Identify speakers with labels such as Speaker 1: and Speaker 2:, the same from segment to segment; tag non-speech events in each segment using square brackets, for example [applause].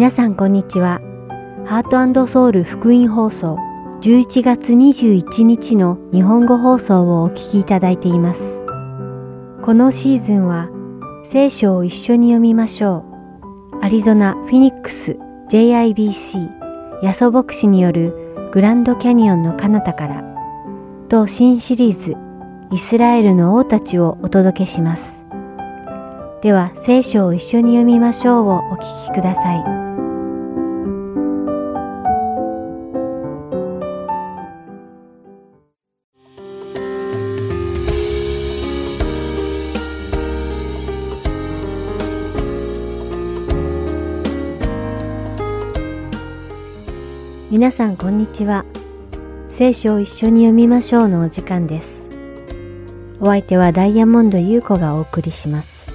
Speaker 1: 皆さんこんにちは。ハートソウル福音放送11月21日の日本語放送をお聞きいただいています。このシーズンは聖書を一緒に読みましょう。アリゾナ・フィニックス JIBC ヤソ牧師によるグランドキャニオンの彼方からと新シリーズイスラエルの王たちをお届けします。では聖書を一緒に読みましょうをお聞きください。皆さんこんにちは。聖書を一緒に読みましょうのお時間です。お相手はダイヤモンド優子がお送りします。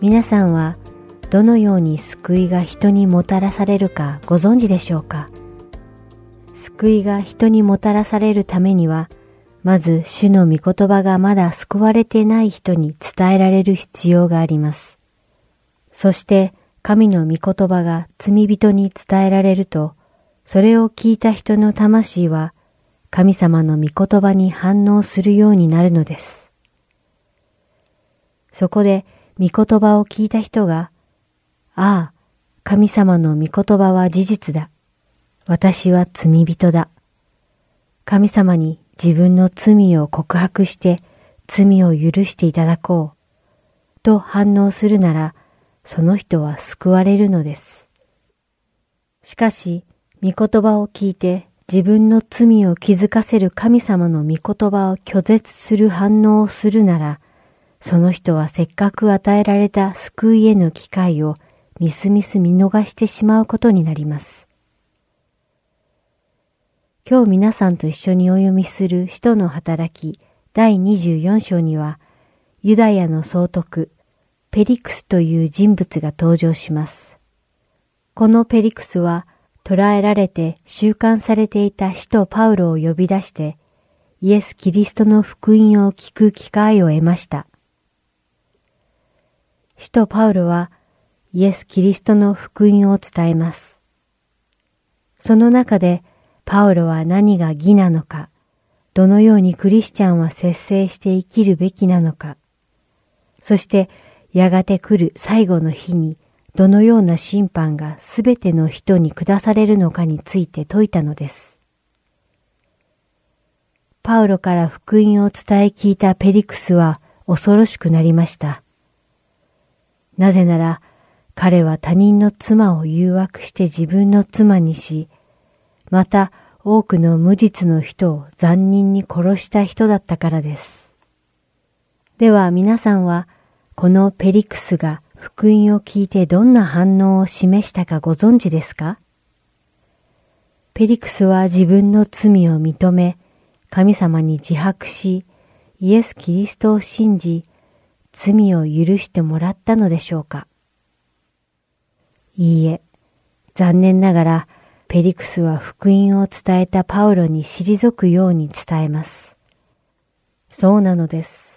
Speaker 1: 皆さんはどのように救いが人にもたらされるかご存知でしょうか？救いが人にもたらされるためには、まず主の御言葉がまだ救われてない人に伝えられる必要があります。そして神の御言葉が罪人に伝えられると、それを聞いた人の魂は神様の御言葉に反応するようになるのです。そこで御言葉を聞いた人が、ああ、神様の御言葉は事実だ。私は罪人だ。神様に自分の罪を告白して罪を許していただこう。と反応するなら、その人は救われるのです。しかし、御言葉を聞いて自分の罪を気づかせる神様の御言葉を拒絶する反応をするなら、その人はせっかく与えられた救いへの機会をみすみす見逃してしまうことになります。今日皆さんと一緒にお読みする使徒の働き第24章には、ユダヤの総督、ペリクスという人物が登場します。このペリクスは捕らえられて収監されていた使徒パウロを呼び出して、イエス・キリストの福音を聞く機会を得ました。使徒パウロはイエス・キリストの福音を伝えます。その中でパウロは何が義なのか、どのようにクリスチャンは節制して生きるべきなのか、そしてやがて来る最後の日にどのような審判がすべての人に下されるのかについて説いたのです。パウロから福音を伝え聞いたペリクスは恐ろしくなりました。なぜなら彼は他人の妻を誘惑して自分の妻にし、また多くの無実の人を残忍に殺した人だったからです。では皆さんはこのペリクスが福音を聞いてどんな反応を示したかご存知ですか？ペリクスは自分の罪を認め、神様に自白し、イエス・キリストを信じ、罪を許してもらったのでしょうか？いいえ、残念ながら、ペリクスは福音を伝えたパウロに退くように伝えます。そうなのです。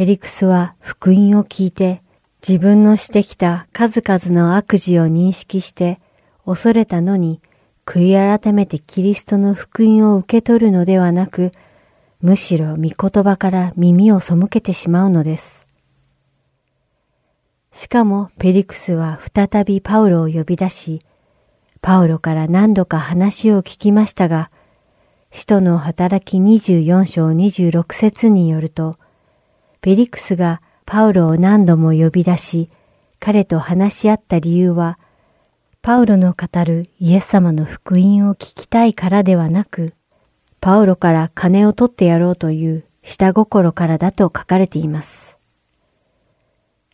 Speaker 1: ペリクスは福音を聞いて、自分のしてきた数々の悪事を認識して、恐れたのに、悔い改めてキリストの福音を受け取るのではなく、むしろ御言葉から耳を背けてしまうのです。しかもペリクスは再びパウロを呼び出し、パウロから何度か話を聞きましたが、使徒の働き24章26節によると、ペリクスがパウロを何度も呼び出し、彼と話し合った理由は、パウロの語るイエス様の福音を聞きたいからではなく、パウロから金を取ってやろうという下心からだと書かれています。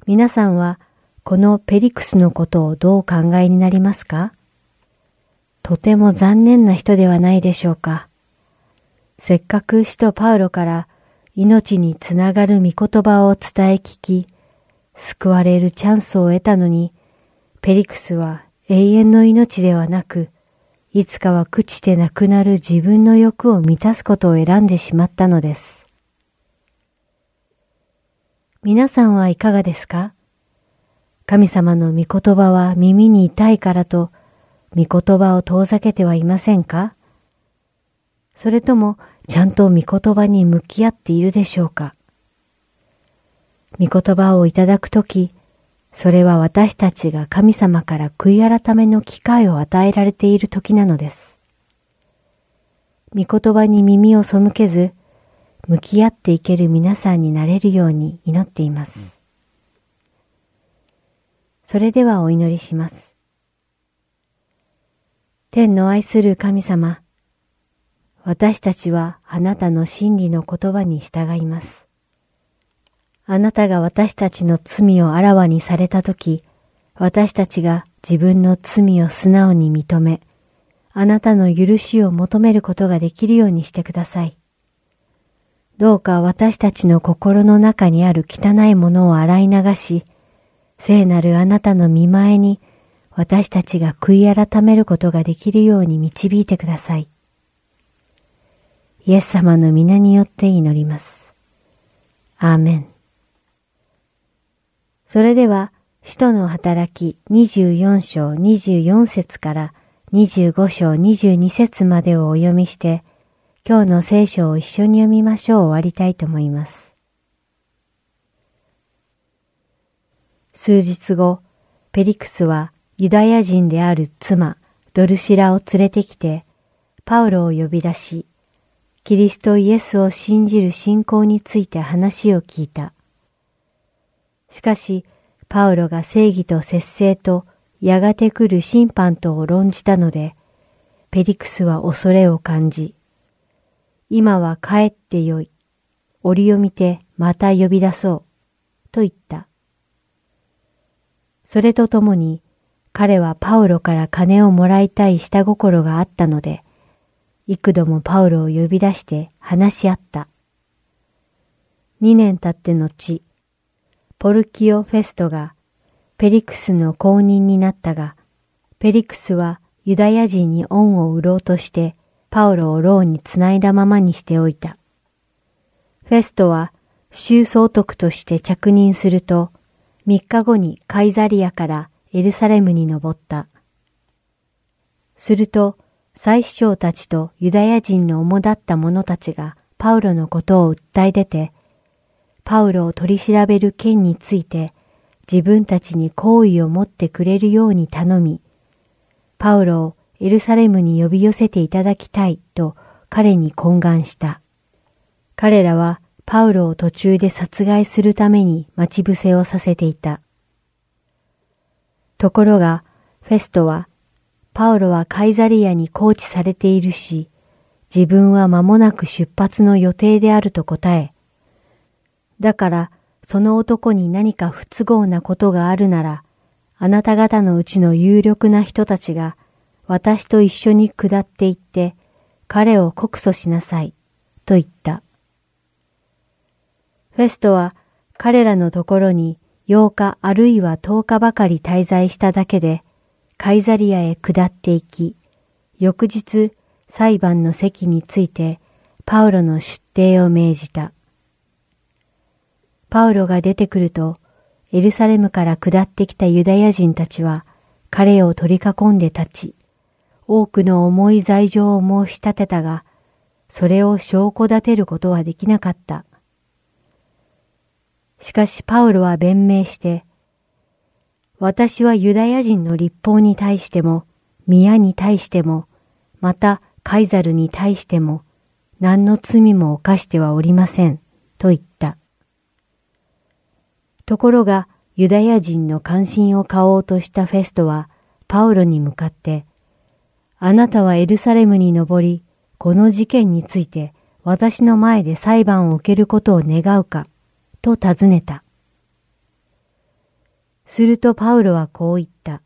Speaker 1: 皆さんはこのペリクスのことをどうお考えになりますか？とても残念な人ではないでしょうか。せっかく使徒パウロから命につながる御言葉を伝え聞き、救われるチャンスを得たのに、ペリクスは永遠の命ではなく、いつかは朽ちてなくなる自分の欲を満たすことを選んでしまったのです。皆さんはいかがですか？神様の御言葉は耳に痛いからと、御言葉を遠ざけてはいませんか？それとも、ちゃんと御言葉に向き合っているでしょうか？御言葉をいただくとき、それは私たちが神様から悔い改めの機会を与えられている時なのです。御言葉に耳を背けず、向き合っていける皆さんになれるように祈っています。それではお祈りします。天の愛する神様、私たちはあなたの真理の言葉に従います。あなたが私たちの罪をあらわにされたとき、私たちが自分の罪を素直に認め、あなたの許しを求めることができるようにしてください。どうか私たちの心の中にある汚いものを洗い流し、聖なるあなたの見前に私たちが悔い改めることができるように導いてください。イエス様の皆によって祈ります。アーメン。それでは、使徒の働き24章24節から25章22節までをお読みして、今日の聖書を一緒に読みましょう終わりたいと思います。数日後、ペリクスはユダヤ人である妻、ドルシラを連れてきて、パウロを呼び出し、キリストイエスを信じる信仰について話を聞いた。しかし、パウロが正義と節制とやがて来る審判とを論じたので、ペリクスは恐れを感じ、今は帰ってよい。折を見てまた呼び出そう。と言った。それとともに、彼はパウロから金をもらいたい下心があったので、幾度もパウロを呼び出して話し合った。二年経って後、ポルキオ・フェストがペリクスの公認になったが、ペリクスはユダヤ人に恩を売ろうとしてパウロを牢につないだままにしておいた。フェストは州総督として着任すると、三日後にカイザリアからエルサレムに登った。すると、祭司長たちとユダヤ人の主だった者たちがパウロのことを訴え出て、パウロを取り調べる件について自分たちに好意を持ってくれるように頼み、パウロをエルサレムに呼び寄せていただきたいと彼に懇願した。彼らはパウロを途中で殺害するために待ち伏せをさせていた。ところが、フェストは、パウロはカイザリアに拘置されているし、自分は間もなく出発の予定であると答え、だから、その男に何か不都合なことがあるなら、あなた方のうちの有力な人たちが、私と一緒に下って行って、彼を告訴しなさい、と言った。フェストは彼らのところに8日あるいは10日ばかり滞在しただけで、カイザリアへ下って行き、翌日裁判の席についてパウロの出廷を命じた。パウロが出てくると、エルサレムから下ってきたユダヤ人たちは、彼を取り囲んで立ち、多くの重い罪状を申し立てたが、それを証拠立てることはできなかった。しかしパウロは弁明して、私はユダヤ人の立法に対しても、宮に対しても、またカイザルに対しても、何の罪も犯してはおりません、と言った。ところが、ユダヤ人の関心を買おうとしたフェストは、パウロに向かって、あなたはエルサレムに登り、この事件について私の前で裁判を受けることを願うか、と尋ねた。するとパウロはこう言った。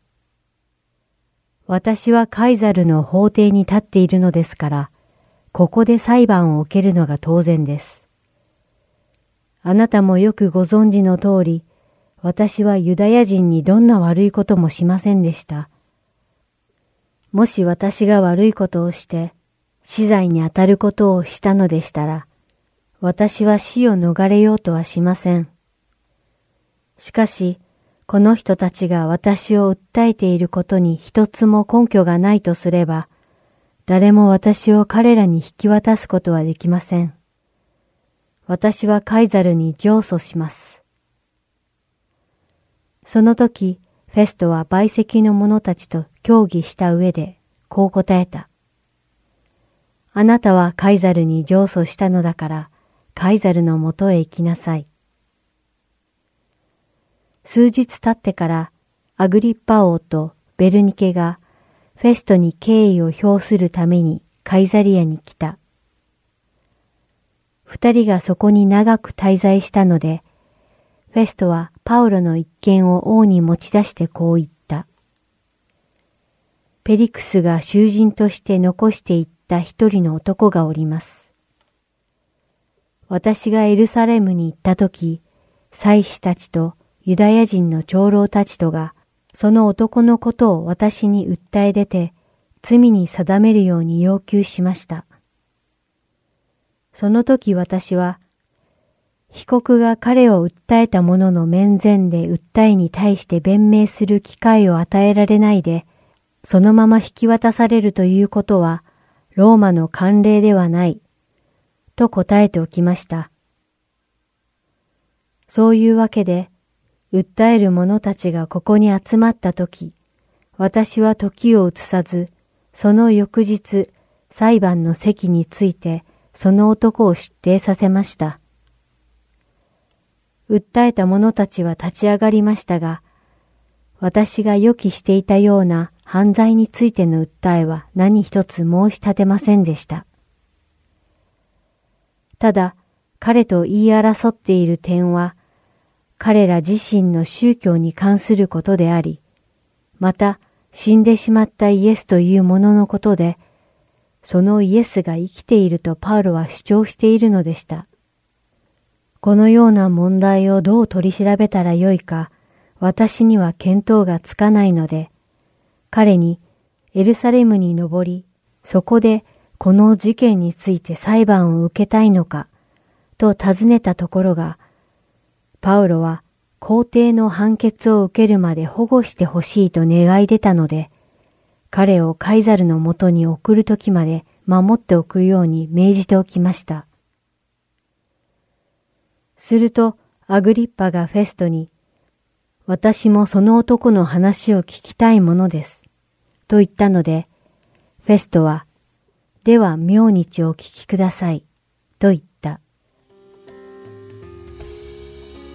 Speaker 1: 私はカイザルの法廷に立っているのですから、ここで裁判を受けるのが当然です。あなたもよくご存知の通り、私はユダヤ人にどんな悪いこともしませんでした。もし私が悪いことをして、死罪に当たることをしたのでしたら、私は死を逃れようとはしません。しかし、この人たちが私を訴えていることに一つも根拠がないとすれば、誰も私を彼らに引き渡すことはできません。私はカイザルに上訴します。その時、フェストは売席の者たちと協議した上で、こう答えた。あなたはカイザルに上訴したのだから、カイザルのもとへ行きなさい。数日経ってからアグリッパ王とベルニケがフェストに敬意を表するためにカイザリアに来た。二人がそこに長く滞在したので、フェストはパウロの一件を王に持ち出してこう言った。ペリクスが囚人として残していった一人の男がおります。私がエルサレムに行った時、祭司たちとユダヤ人の長老たちとが、その男のことを私に訴え出て、罪に定めるように要求しました。その時私は、被告が彼を訴えた者の面前で訴えに対して弁明する機会を与えられないで、そのまま引き渡されるということは、ローマの慣例ではない、と答えておきました。そういうわけで、訴える者たちがここに集まった時、私は時を移さず、その翌日、裁判の席について、その男を出廷させました。訴えた者たちは立ち上がりましたが、私が予期していたような犯罪についての訴えは何一つ申し立てませんでした。ただ、彼と言い争っている点は、彼ら自身の宗教に関することであり、また死んでしまったイエスというもののことで、そのイエスが生きているとパウロは主張しているのでした。このような問題をどう取り調べたらよいか、私には見当がつかないので、彼にエルサレムに登り、そこでこの事件について裁判を受けたいのか、と尋ねたところが、パウロは皇帝の判決を受けるまで保護してほしいと願い出たので、彼をカイザルのもとに送るときまで守っておくように命じておきました。すると、アグリッパがフェストに、私もその男の話を聞きたいものです。と言ったので、フェストは、では明日お聞きください。と言った。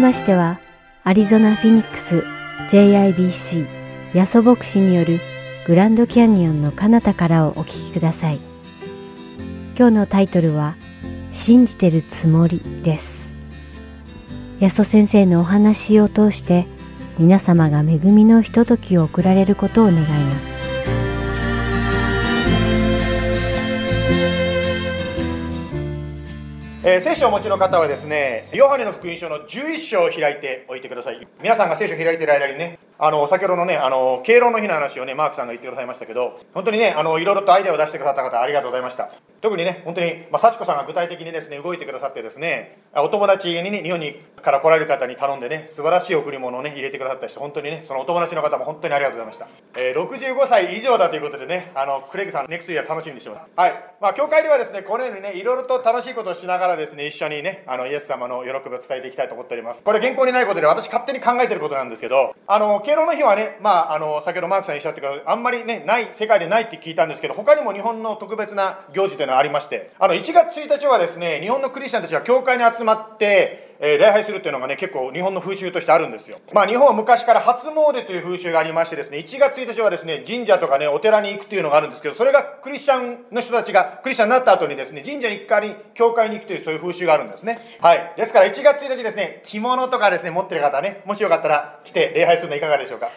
Speaker 1: ましては、アリゾナ・フィニックス JIBC ヤソ牧師によるグランドキャニオンの彼方からをお聞きください。今日のタイトルは、信じてるつもりです。ヤソ先生のお話を通して皆様が恵みのひとときを送られることを願います。
Speaker 2: えー、聖書をお持ちの方はですね、ヨハネの福音書の11章を開いておいてください。皆さんが聖書を開いている間にね、あの、先ほどのね、あの、敬老の日の話をね、マークさんが言ってくださいましたけど、本当にね、あの、いろいろとアイデアを出してくださった方、ありがとうございました。特にね、本当に、まあ、幸子さんが具体的にですね、動いてくださってですね、お友達にね、日本にから来られる方に頼んでね、素晴らしい贈り物をね、入れてくださった人、本当にね、そのお友達の方も本当にありがとうございました。えー、65歳以上だということでね、あの、クレイグさん、ネクスイヤー楽しみにしてます。はい。まあ、教会ではですね、このようにね、いろいろと楽しいことをしながらですね、一緒にね、あの、イエス様の喜びを伝えていきたいと思っております。これ原稿にないことで、私勝手に考えてることなんですけど、あの、敬老の日はね、まああ、の、先ほどマークさんおっしゃってたあんまりね、ない、世界でないって聞いたんですけど、他にも日本の特別な行事というのはありまして、あの、1月1日はですね、日本のクリスチャンたちが教会に集まって、えー、礼拝するっていうのがね、結構日本の風習としてあるんですよ。まあ日本は昔から初詣という風習がありましてですね、1月1日はですね、神社とかね、お寺に行くというのがあるんですけど、それがクリスチャンの人たちがクリスチャンになった後にですね、神社に行く代わりに教会に行くというそういう風習があるんですね。はい。ですから1月1日ですね、着物とかですね、持ってる方ね、もしよかったら来て礼拝するのはいかがでしょうか？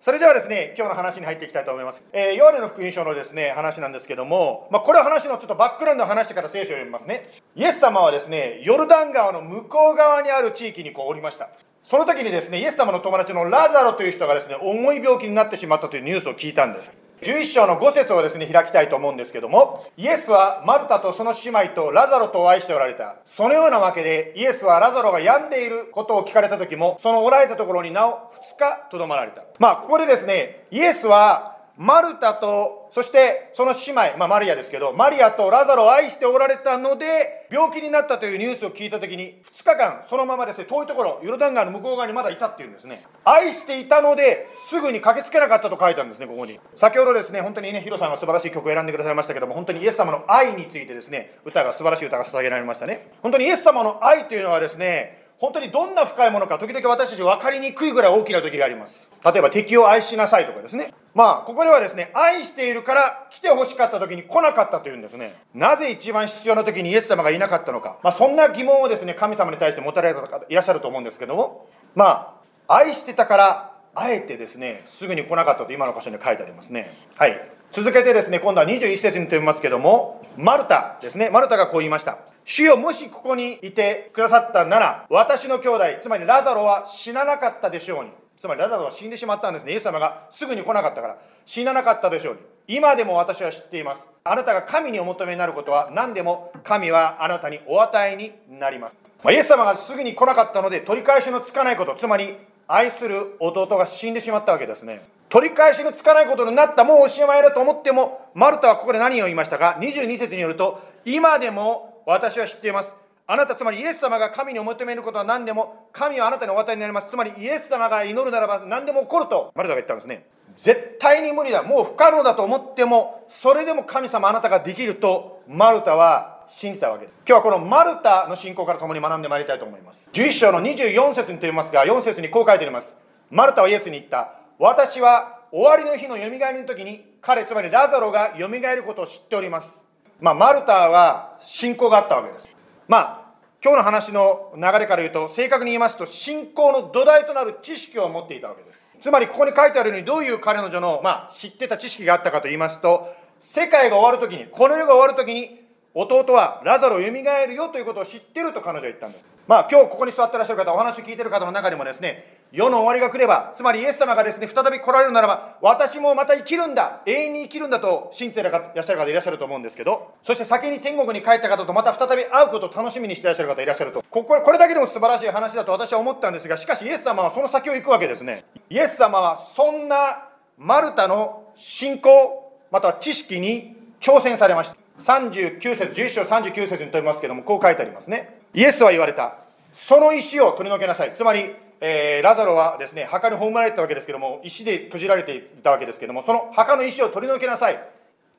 Speaker 2: それではですね、今日の話に入っていきたいと思います。えー、ヨハネの福音書のですね、話なんですけども、まあ、これは話のちょっとバックグラウンドを話してから聖書を読みますね。イエス様はですね、ヨルダン川の向こう側にある地域にこうおりました。その時にですね、イエス様の友達のラザロという人がですね、重い病気になってしまったというニュースを聞いたんです。11章の5節をですね、開きたいと思うんですけども、イエスはマルタとその姉妹とラザロとお会いしておられた。そのようなわけで、イエスはラザロが病んでいることを聞かれた時も、そのおられたところになお2日とどまられた。まあ、ここでですね、イエスはマルタと、そしてその姉妹、まあ、マリアですけど、マリアとラザロを愛しておられたので、病気になったというニュースを聞いたときに、2日間、そのままですね、遠いところ、ヨルダン川の向こう側にまだいたっていうんですね。愛していたので、すぐに駆けつけなかったと書いてあるんですね、ここに。先ほどですね、本当にね、ヒロさんが素晴らしい曲を選んでくださいましたけども、本当にイエス様の愛についてですね、歌が、素晴らしい歌が捧げられましたね。本当にイエス様の愛というのはですね、本当にどんな深いものか、時々私たち分かりにくいぐらい大きな時があります。例えば敵を愛しなさいとかですね。まあ、ここではですね、愛しているから来て欲しかった時に来なかったというんですね。なぜ一番必要な時にイエス様がいなかったのか。まあ、そんな疑問をですね、神様に対して持たれた方いらっしゃると思うんですけども、まあ、愛してたから、あえてですね、すぐに来なかったと今の箇所に書いてありますね。はい。続けてですね、今度は21節に飛びますけども、マルタですね、マルタがこう言いました。主よもしここにいてくださったなら、私の兄弟、つまりラザロは死ななかったでしょうに。つまりラザロは死んでしまったんですね。イエス様がすぐに来なかったから、死ななかったでしょうに。今でも私は知っています。あなたが神にお求めになることは何でも神はあなたにお与えになります。まあ、イエス様がすぐに来なかったので取り返しのつかないこと、つまり愛する弟が死んでしまったわけですね。取り返しのつかないことになった、もうおしまいだと思っても、マルタはここで何を言いましたか ?22 節によると、今でも私は知っています。あなた、つまりイエス様が神にお求めることは何でも、神はあなたにお与えになります。つまりイエス様が祈るならば何でも起こると、マルタが言ったんですね。絶対に無理だ。もう不可能だと思っても、それでも神様あなたができると、マルタは信じたわけです。今日はこのマルタの信仰から共に学んでまいりたいと思います。11章の24節にと言いますが、4節にこう書いてあります。マルタはイエスに言った。私は終わりの日のよみがえりの時に、彼、つまりラザロがよみがえることを知っております。まあ、マルタは信仰があったわけです。まあ、今日の話の流れから言うと、正確に言いますと、信仰の土台となる知識を持っていたわけです。つまり、ここに書いてあるように、どういう彼女の、まあ、知ってた知識があったかと言いますと、世界が終わるときに、この世が終わるときに、弟はラザロを蘇るよということを知ってると彼女は言ったんです。まあ、今日ここに座ってらっしゃる方、お話を聞いてる方の中でもですね、世の終わりが来れば、つまりイエス様がですね、再び来られるならば、私もまた生きるんだ、永遠に生きるんだと信じていらっしゃる方いらっしゃると思うんですけど、そして先に天国に帰った方とまた再び会うことを楽しみにしていらっしゃる方いらっしゃると、こここれだけでも素晴らしい話だと私は思ったんですが、しかしイエス様はその先を行くわけですね。イエス様はそんなマルタの信仰、または知識に挑戦されました。39節、11章39節に飛びますけども、こう書いてありますね。イエスは言われた。その石を取り除けなさい。つまり、えー、ラザロはですね、墓に葬られてたわけですけども、石で閉じられていたわけですけども、その墓の石を取り除けなさい。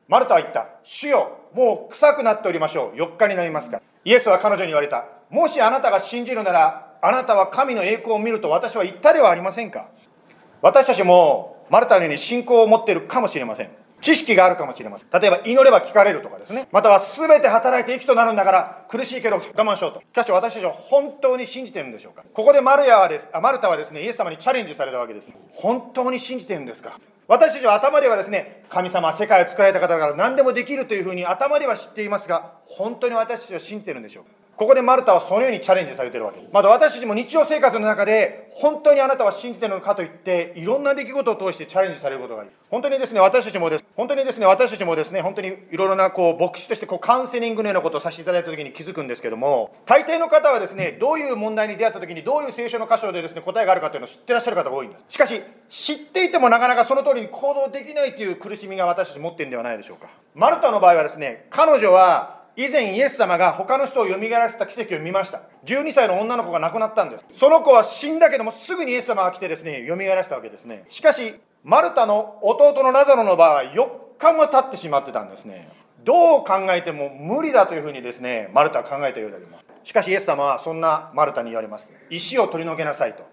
Speaker 2: マルタは言った。主よ、もう臭くなっておりましょう。4日になりますから。イエスは彼女に言われた。もしあなたが信じるなら、あなたは神の栄光を見ると私は言ったではありませんか私たちもマルタのように信仰を持っているかもしれません。知識があるかもしれません。例えば祈れば聞かれるとかですね。または全て働いて益となるんだから苦しいけど我慢しようと。しかし私たちは本当に信じてるんでしょうかここでマルヤはですあマルタはですね、イエス様にチャレンジされたわけです。本当に信じてるんですか私たちは頭ではですね、神様世界を作られた方だから何でもできるというふうに頭では知っていますが、本当に私たちは信じてるんでしょうかここでマルタはそのようにチャレンジされてるわけ。また私たちも日常生活の中で、本当にあなたは信じてるのかといって、いろんな出来事を通してチャレンジされることがあり、本当にですね、私たちもです、本当にですね、私たちもですね、本当にいろいろなこう牧師としてこうカウンセリングのようなことをさせていただいたときに気づくんですけども、大抵の方はですね、どういう問題に出会ったときに、どういう聖書の箇所でですね、答えがあるかというのを知ってらっしゃる方が多いんです。しかし、知っていてもなかなかその通りに行動できないという苦しみが私たち持っているんではないでしょうか。マルタの場合はですね、彼女は以前イエス様が他の人を蘇らせた奇跡を見ました。12歳の女の子が亡くなったんです。その子は死んだけどもすぐにイエス様が来てですね蘇らせたわけですね。しかしマルタの弟のラザロの場合は4日も経ってしまってたんですね。どう考えても無理だというふうにですねマルタは考えたようであります。しかしイエス様はそんなマルタに言われます。石を取り除けなさいと。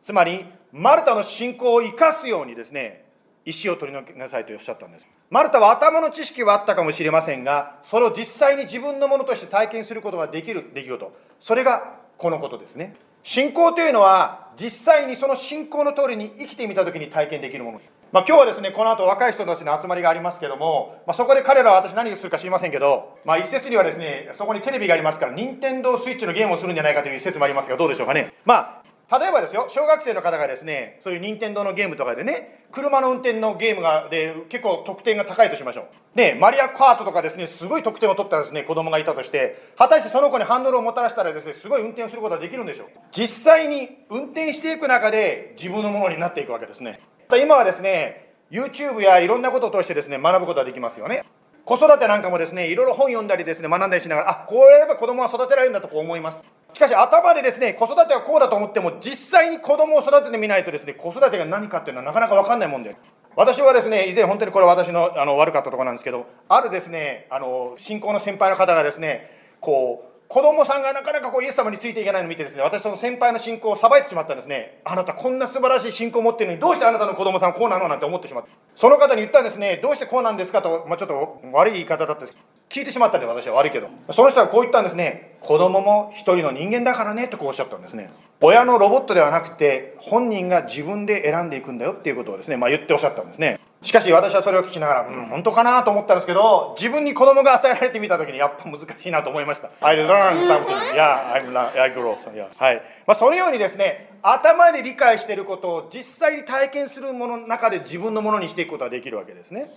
Speaker 2: つまりマルタの信仰を生かすようにですね石を取り除けなさいとおっしゃったんです。マルタは頭の知識はあったかもしれませんがそれを実際に自分のものとして体験することができる出来事それがこのことですね。信仰というのは実際にその信仰の通りに生きてみた時に体験できるもの。まあ、今日はですね、この後若い人たちの集まりがありますけども、まあ、そこで彼らは私何をするか知りませんけど、まあ、一説にはですね、そこにテレビがありますから、任天堂スイッチのゲームをするんじゃないかという説もありますが、どうでしょうかね。まあ、例えばですよ、小学生の方がですね、そういう任天堂のゲームとかでね、車の運転のゲームがで結構得点が高いとしましょう。で、マリアカートとかですね、すごい得点を取ったですね、子供がいたとして、果たしてその子にハンドルをもたらしたらですね、すごい運転することができるんでしょう。実際に運転していく中で自分のものになっていくわけですね。今はですね、YouTube やいろんなことを通してですね、学ぶことができますよね。子育てなんかもですね、いろいろ本読んだりですね、学んだりしながら、あ、こうやれば子供は育てられるんだと思います。しかし頭でですね、子育てはこうだと思っても、実際に子供を育ててみないとですね、子育てが何かっていうのはなかなか分かんないもんで。私はですね、以前本当にこれ私のあの悪かったところなんですけど、あるですね、あの、信仰の先輩の方がですね、こう、子供さんがなかなかこうイエス様についていけないのを見てですね、私その先輩の信仰をさばいてしまったんですね。あなたこんな素晴らしい信仰を持ってるのに、どうしてあなたの子供さんこうなのなんて思ってしまった。その方に言ったんですね、どうしてこうなんですかと、まあ、ちょっと悪い言い方だったんです聞いてしまったんで私は悪いけど。その人はこう言ったんですね。子供も一人の人間だからねとこうおっしゃったんですね。親のロボットではなくて、本人が自分で選んでいくんだよっていうことをですね、まあ言っておっしゃったんですね。しかし私はそれを聞きながら、うん、本当かなと思ったんですけど、自分に子供が与えられてみたときにやっぱ難しいなと思いました。I learn something. [laughs] Yeah, I, learn, I grow. Yeah. はい。まあそのようにですね、頭で理解していることを実際に体験するものの中で自分のものにしていくことができるわけですね。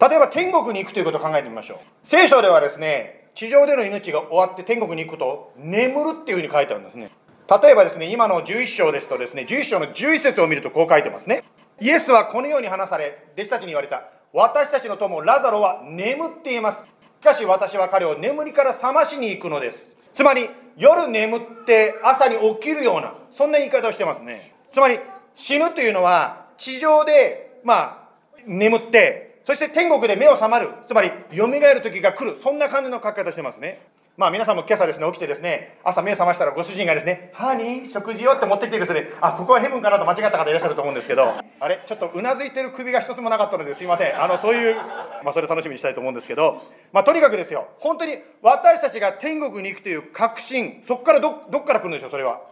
Speaker 2: 例えば天国に行くということを考えてみましょう。聖書ではですね、地上での命が終わって天国に行くと眠るっていうふうに書いてあるんですね。例えばですね、今の11章ですとですね、11章の11節を見るとこう書いてますね。イエスはこのように話され、弟子たちに言われた。私たちの友ラザロは眠っています。しかし私は彼を眠りから覚ましに行くのです。つまり、夜眠って朝に起きるような、そんな言い方をしてますね。つまり、死ぬというのは、地上で、まあ、眠って、そして天国で目を覚まる。つまり、蘇る時が来る。そんな感じの書き方してますね。まあ皆さんも今朝ですね、起きてですね、朝目覚ましたらご主人がですね、ハニー、食事よって持ってきてですね、あ、ここはヘブンかなと間違った方いらっしゃると思うんですけど、あれ、ちょっとうなずいてる首が一つもなかったのですいません。あの、そういう、まあそれ楽しみにしたいと思うんですけど、まあとにかくですよ、本当に私たちが天国に行くという確信、そこからど、どっから来るんでしょう、それは。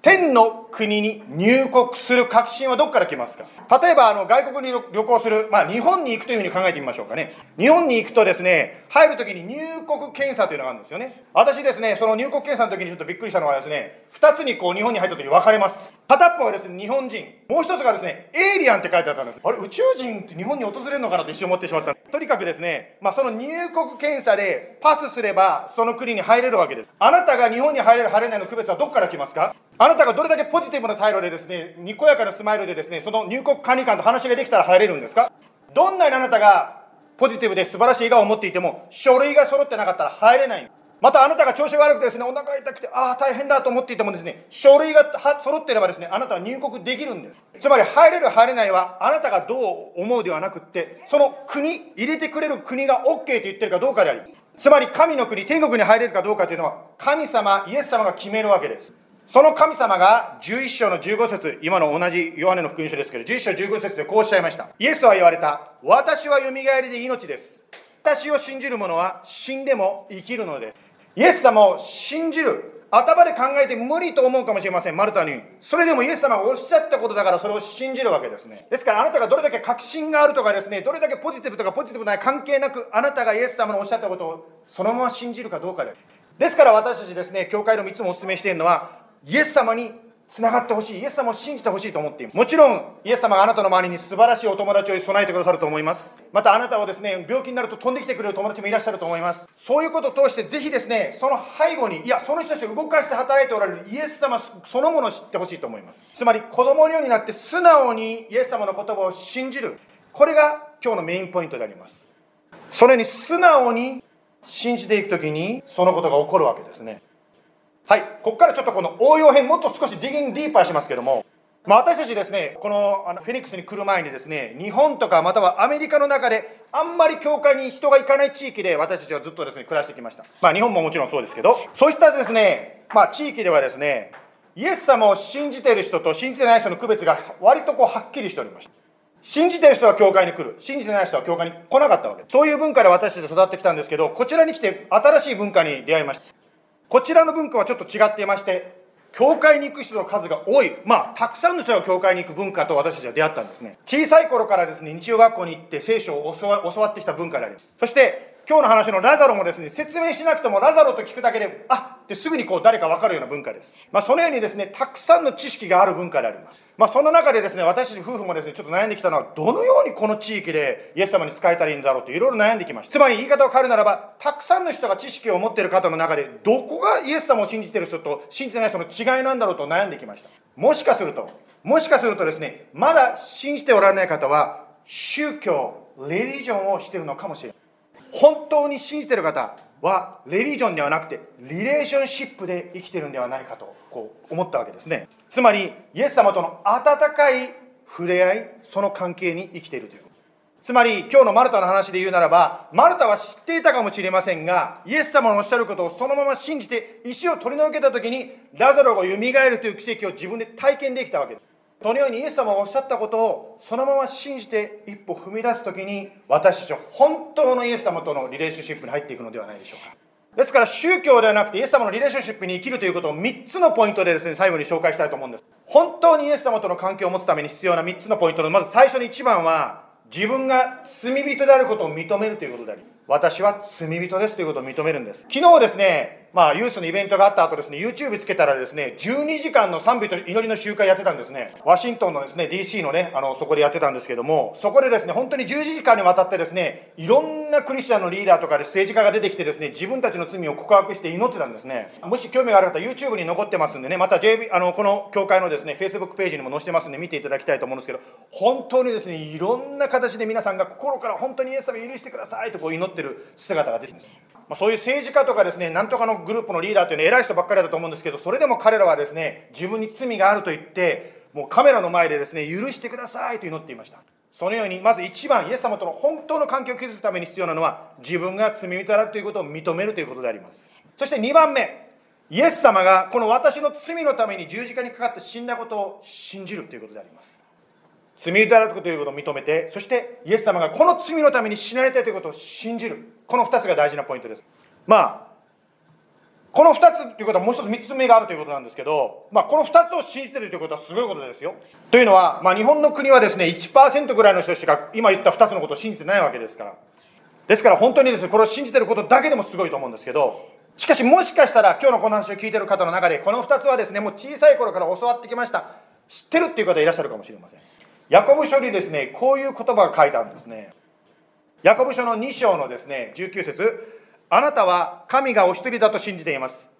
Speaker 2: 天の国に入国する確信はどこから来ますか？例えばあの外国に旅行する、まあ、日本に行くというふうに考えてみましょうかね。日本に行くとですね入るときに入国検査というのがあるんですよね。私ですねその入国検査の時にちょっとびっくりしたのはですね2つにこう日本に入った時に分かれます。片っぽはですね日本人。もう一つがですねエイリアンって書いてあったんです。あれ宇宙人って日本に訪れるのかなと一瞬思ってしまった。とにかくですね、まあ、その入国検査でパスすればその国に入れるわけです。あなたが日本に入れる入れないの区別はどこから来ますか？あなたがどれだけポジティブな態度でですね、にこやかなスマイルでですね、その入国管理官と話ができたら入れるんですか？どんなにあなたがポジティブで素晴らしい笑顔を持っていても、書類が揃ってなかったら入れない。またあなたが調子が悪くてですね、お腹痛くて、ああ、大変だと思っていてもですね、書類が揃っていればですね、あなたは入国できるんです。つまり、入れる、入れないは、あなたがどう思うではなくって、その国、入れてくれる国が OK って言ってるかどうかであり、つまり神の国、天国に入れるかどうかというのは、神様、イエス様が決めるわけです。その神様が11章の15節今の同じヨハネの福音書ですけど、11章15節でこうおっしゃいました。イエスは言われた。私は蘇りで命です。私を信じる者は死んでも生きるのです。イエス様を信じる。頭で考えて無理と思うかもしれません、マルタに。それでもイエス様がおっしゃったことだからそれを信じるわけですね。ですからあなたがどれだけ確信があるとかですね、どれだけポジティブとかポジティブない関係なく、あなたがイエス様のおっしゃったことをそのまま信じるかどうかで。ですから私たちですね、教会の3つもお勧めしているのは、イエス様につながってほしい。イエス様を信じてほしいと思っています。もちろん、イエス様があなたの周りに素晴らしいお友達を備えてくださると思います。またあなたをですね、病気になると飛んできてくれる友達もいらっしゃると思います。そういうことを通して、ぜひですね、その背後に、いや、その人たちを動かして働いておられるイエス様そのものを知ってほしいと思います。つまり、子供のようになって素直にイエス様の言葉を信じる。これが今日のメインポイントであります。それに素直に信じていくときに、そのことが起こるわけですね。はい、ここからちょっとこの応用編、もっと少しディギングディーパーしますけども、まあ、私たちですね、このあのフェニックスに来る前にですね、日本とかまたはアメリカの中で、あんまり教会に人が行かない地域で私たちはずっとですね、暮らしてきました。まあ、日本ももちろんそうですけど、そういったですね、まあ、地域ではですね、イエス様を信じている人と信じてない人の区別が割とこうはっきりしておりました。信じてる人は教会に来る。信じてない人は教会に来なかったわけです。そういう文化で私たち育ってきたんですけど、こちらに来て新しい文化に出会いました。こちらの文化はちょっと違っていまして、教会に行く人の数が多い、まあ、たくさんの人が教会に行く文化と私たちは出会ったんですね。小さい頃からですね、日曜学校に行って聖書を教わってきた文化であります。そして、今日の話のラザロもですね、説明しなくてもラザロと聞くだけで、あってすぐにこう誰かわかるような文化です。まあ、そのようにですね、たくさんの知識がある文化であります。まあ、その中でですね、私夫婦もですね、ちょっと悩んできたのは、どのようにこの地域でイエス様に仕えたらいいんだろうといろいろ悩んできました。つまり言い方を変えるならば、たくさんの人が知識を持っている方の中で、どこがイエス様を信じている人と信じてない人の違いなんだろうと悩んできました。もしかすると、もしかするとですね、まだ信じておられない方は、宗教、レリジョンをしているのかもしれない。本当に信じてる方はレリジョンではなくてリレーションシップで生きてるんではないかとこう思ったわけですね。つまりイエス様との温かい触れ合いその関係に生きているということ。つまり今日のマルタの話で言うならばマルタは知っていたかもしれませんがイエス様のおっしゃることをそのまま信じて石を取り除けた時にラザロがよみがえるという奇跡を自分で体験できたわけです。そのようにイエス様がおっしゃったことをそのまま信じて一歩踏み出す時に私たちは本当のイエス様とのリレーションシップに入っていくのではないでしょうか。ですから宗教ではなくてイエス様のリレーションシップに生きるということを3つのポイントでですね最後に紹介したいと思うんです。本当にイエス様との関係を持つために必要な3つのポイントのまず最初に1番は自分が罪人であることを認めるということであり私は罪人ですということを認めるんです。昨日ですねまあ、ユースのイベントがあった後ですね、YouTube つけたらですね、12時間の賛美と祈りの集会やってたんですね。ワシントンのですね、DC のね、あの、そこでやってたんですけども、そこでですね、本当に10時間にわたってですね、いろんなクリスチャンのリーダーとかで政治家が出てきてですね、自分たちの罪を告白して祈ってたんですね。もし興味がある方、YouTube に残ってますんでね、また JB、あの、この教会のですね、Facebook ページにも載せてますんで見ていただきたいと思うんですけど、本当にですね、いろんな形で皆さんが心から本当にイエス様許してくださいとこう祈ってる姿が出てきます。まあ、そういう政治家とかですね、なんとかのグループのリーダーというのは偉い人ばっかりだと思うんですけど、それでも彼らはですね、自分に罪があると言って、もうカメラの前でですね、許してくださいと祈っていました。そのように、まず一番、イエス様との本当の関係を築くために必要なのは、自分が罪人だということを認めるということであります。そして2番目、イエス様がこの私の罪のために十字架にかかって死んだことを信じるということであります。罪人だということを認めて、そしてイエス様がこの罪のために死なれたということを信じる。この2つが大事なポイントです。まあ、この2つということはもう1つ3つ目があるということなんですけど、まあ、この2つを信じてるということはすごいことですよ。というのは、まあ、日本の国はですね、1%ぐらいの人しか今言った2つのことを信じてないわけですから。ですから本当にですね、これを信じてることだけでもすごいと思うんですけど、しかしもしかしたら今日のこの話を聞いてる方の中で、この2つはですね、もう小さい頃から教わってきました。知ってるっていう方いらっしゃるかもしれません。ヤコブ書にですね、こういう言葉が書いてあるんですね。ヤコブ書の2章のですね、19節あなたは神がお一人だと信じています。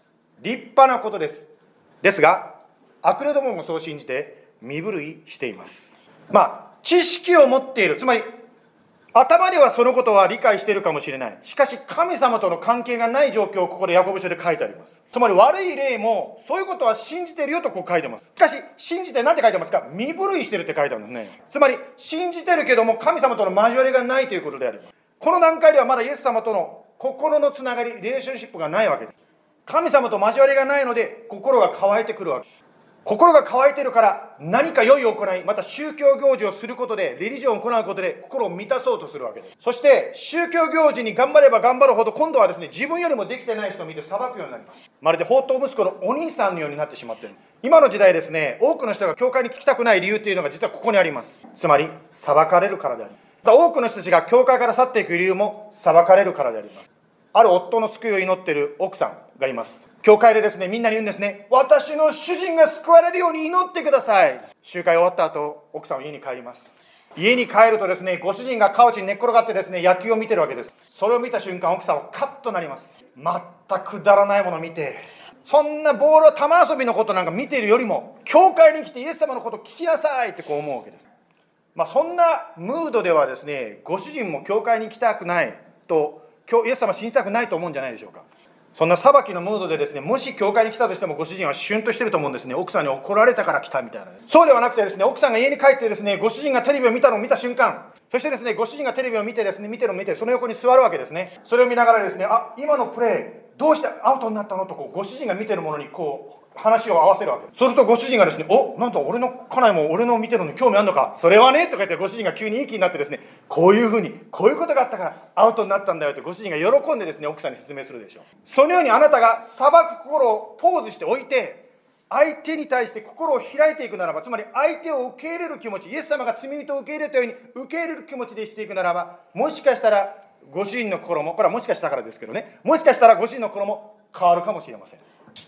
Speaker 2: 立派なことです。ですが、悪霊どももそう信じて身震いしています。まあ、知識を持っている。つまり、頭ではそのことは理解しているかもしれない。しかし、神様との関係がない状況をここでヤコブ書で書いてあります。つまり、悪い例も、そういうことは信じてるよとこう書いてます。しかし、信じて何て書いてますか？身震いしてるって書いてあるんですね。つまり、信じてるけども、神様との交わりがないということであります。この段階ではまだイエス様との心のつながり、リレーションシップがないわけです。神様と交わりがないので心が乾いてくるわけ。です心が乾いてるから何か良い行いまた宗教行事をすることでリリジョンを行うことで心を満たそうとするわけです。そして宗教行事に頑張れば頑張るほど今度はですね自分よりもできてない人を見て裁くようになります。まるで宝刀息子のお兄さんのようになってしまっている。今の時代ですね多くの人が教会に聞きたくない理由というのが実はここにあります。つまり裁かれるからである多くの人たちが教会から去っていく理由も裁かれるからでありますある夫の救いを祈っている奥さんがいます教会でですね、みんなに言うんですね。私の主人が救われるように祈ってください。集会終わった後、奥さんは家に帰ります。家に帰るとですね、ご主人がカウチに寝っ転がってですね、野球を見てるわけです。それを見た瞬間、奥さんはカッとなります。全くくだらないものを見て、そんなボール、球遊びのことなんか見ているよりも、教会に来てイエス様のことを聞きなさいってこう思うわけです。まあ、そんなムードではですね、ご主人も教会に行きたくないと、今日イエス様死にたくないと思うんじゃないでしょうか。そんな裁きのムードでですね、もし教会に来たとしてもご主人はシュンとしてると思うんですね。奥さんに怒られたから来たみたいなそうではなくてですね、奥さんが家に帰ってですね、ご主人がテレビを見たのを見た瞬間、そしてですね、ご主人がテレビを見てですね、見てるのを見て、その横に座るわけですね。それを見ながらですね、あ、今のプレー、どうしてアウトになったの？とこうご主人が見てるものにこう話を合わせるわけそうするとご主人がですね、おなんと俺の家内も俺の見てるのに興味あるのか、それはね？とか言ってご主人が急にいい気になってですね、こういうふうに、こういうことがあったからアウトになったんだよってご主人が喜んでですね、奥さんに説明するでしょう。そのようにあなたが裁く心をポーズしておいて、相手に対して心を開いていくならば、つまり相手を受け入れる気持ち、イエス様が罪人を受け入れたように受け入れる気持ちでしていくならば、もしかしたらご主人の心も、これはもしかしたからですけどね、もしかしたらご主人の心も変わるかもしれません。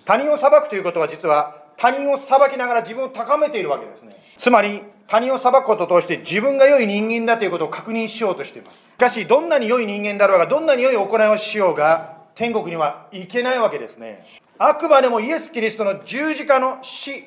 Speaker 2: 他人を裁くということは実は他人を裁きながら自分を高めているわけですね。つまり他人を裁くことを通して自分が良い人間だということを確認しようとしています。しかしどんなに良い人間だろうがどんなに良い行いをしようが天国には行けないわけですね。あくまでもイエス・キリストの十字架の死。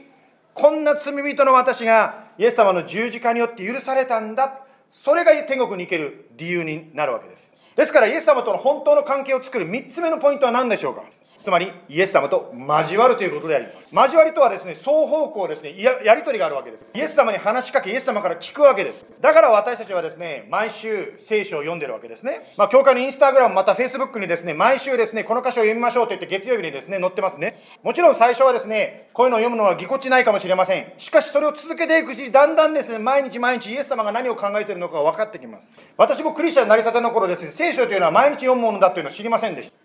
Speaker 2: こんな罪人の私がイエス様の十字架によって許されたんだ。それが天国に行ける理由になるわけです。ですからイエス様との本当の関係を作る3つ目のポイントは何でしょうか？つまりイエス様と交わるということであります。交わりとはですね、双方向ですね、ややり取りがあるわけです。イエス様に話しかけ、イエス様から聞くわけです。だから私たちはですね、毎週聖書を読んでるわけですね。まあ、教会のインスタグラム、またフェイスブックにですね、毎週ですね、この箇所を読みましょうと言って月曜日にですね、載ってますね。もちろん最初はですね、こういうのを読むのはぎこちないかもしれません。しかしそれを続けていくうちに、だんだんですね、毎日毎日イエス様が何を考えているのかが分かってきます。私もクリスチャンになりたての頃ですね、聖書というのは毎日読むものだというのを知りませんでした。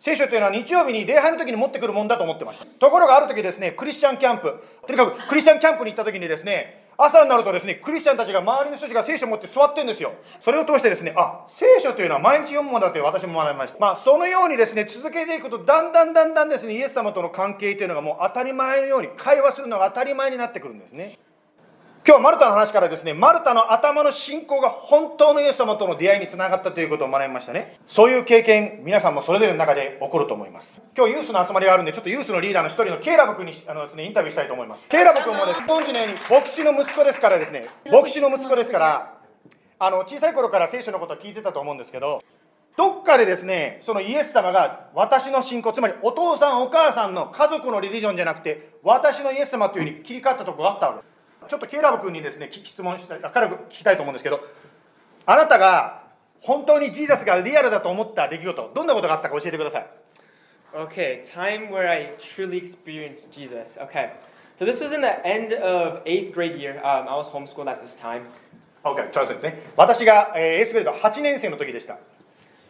Speaker 2: 聖書というのは日曜日に礼拝の時に持ってくるもんだと思ってました。ところがある時ですね、クリスチャンキャンプ、とにかくクリスチャンキャンプに行った時にですね、朝になるとですね、クリスチャンたちが周りの人たちが聖書を持って座ってるんですよ。それを通してですね、あ、聖書というのは毎日読むものだという私も学びました。まあ、そのようにですね、続けていくと、だんだんだんだんですね、イエス様との関係というのがもう当たり前のように、会話するのが当たり前になってくるんですね。今日はマルタの話からですね、マルタの頭の信仰が本当のイエス様との出会いにつながったということを学びましたね。そういう経験、皆さんもそれぞれの中で起こると思います。今日ユースの集まりがあるんで、ちょっとユースのリーダーの一人のケイラブ君にあのです、ね、インタビューしたいと思います。ケイラブ君もです、本日のように牧師の息子ですからですね、牧師の息子ですから、あの小さい頃から聖書のことを聞いてたと思うんですけど、どっかでですね、そのイエス様が私の信仰、つまりお父さんお母さんの家族のリリジョンじゃなくて、私のイエス様というふうに切り替わったところがあったわけです。ちょっとケイラブ君にですね質問したい軽く聞きたいと思うんですけどあなたが本当にジーザスがリアルだと思った出来事どんなことがあったか教えてください
Speaker 3: Okay, time where I truly experienced Jesus. Okay, so this was in the end of eighth grade year. Um, I was homeschooled at this time.
Speaker 2: Okay, ね。私が、えー、エースグレード8年生の時でした。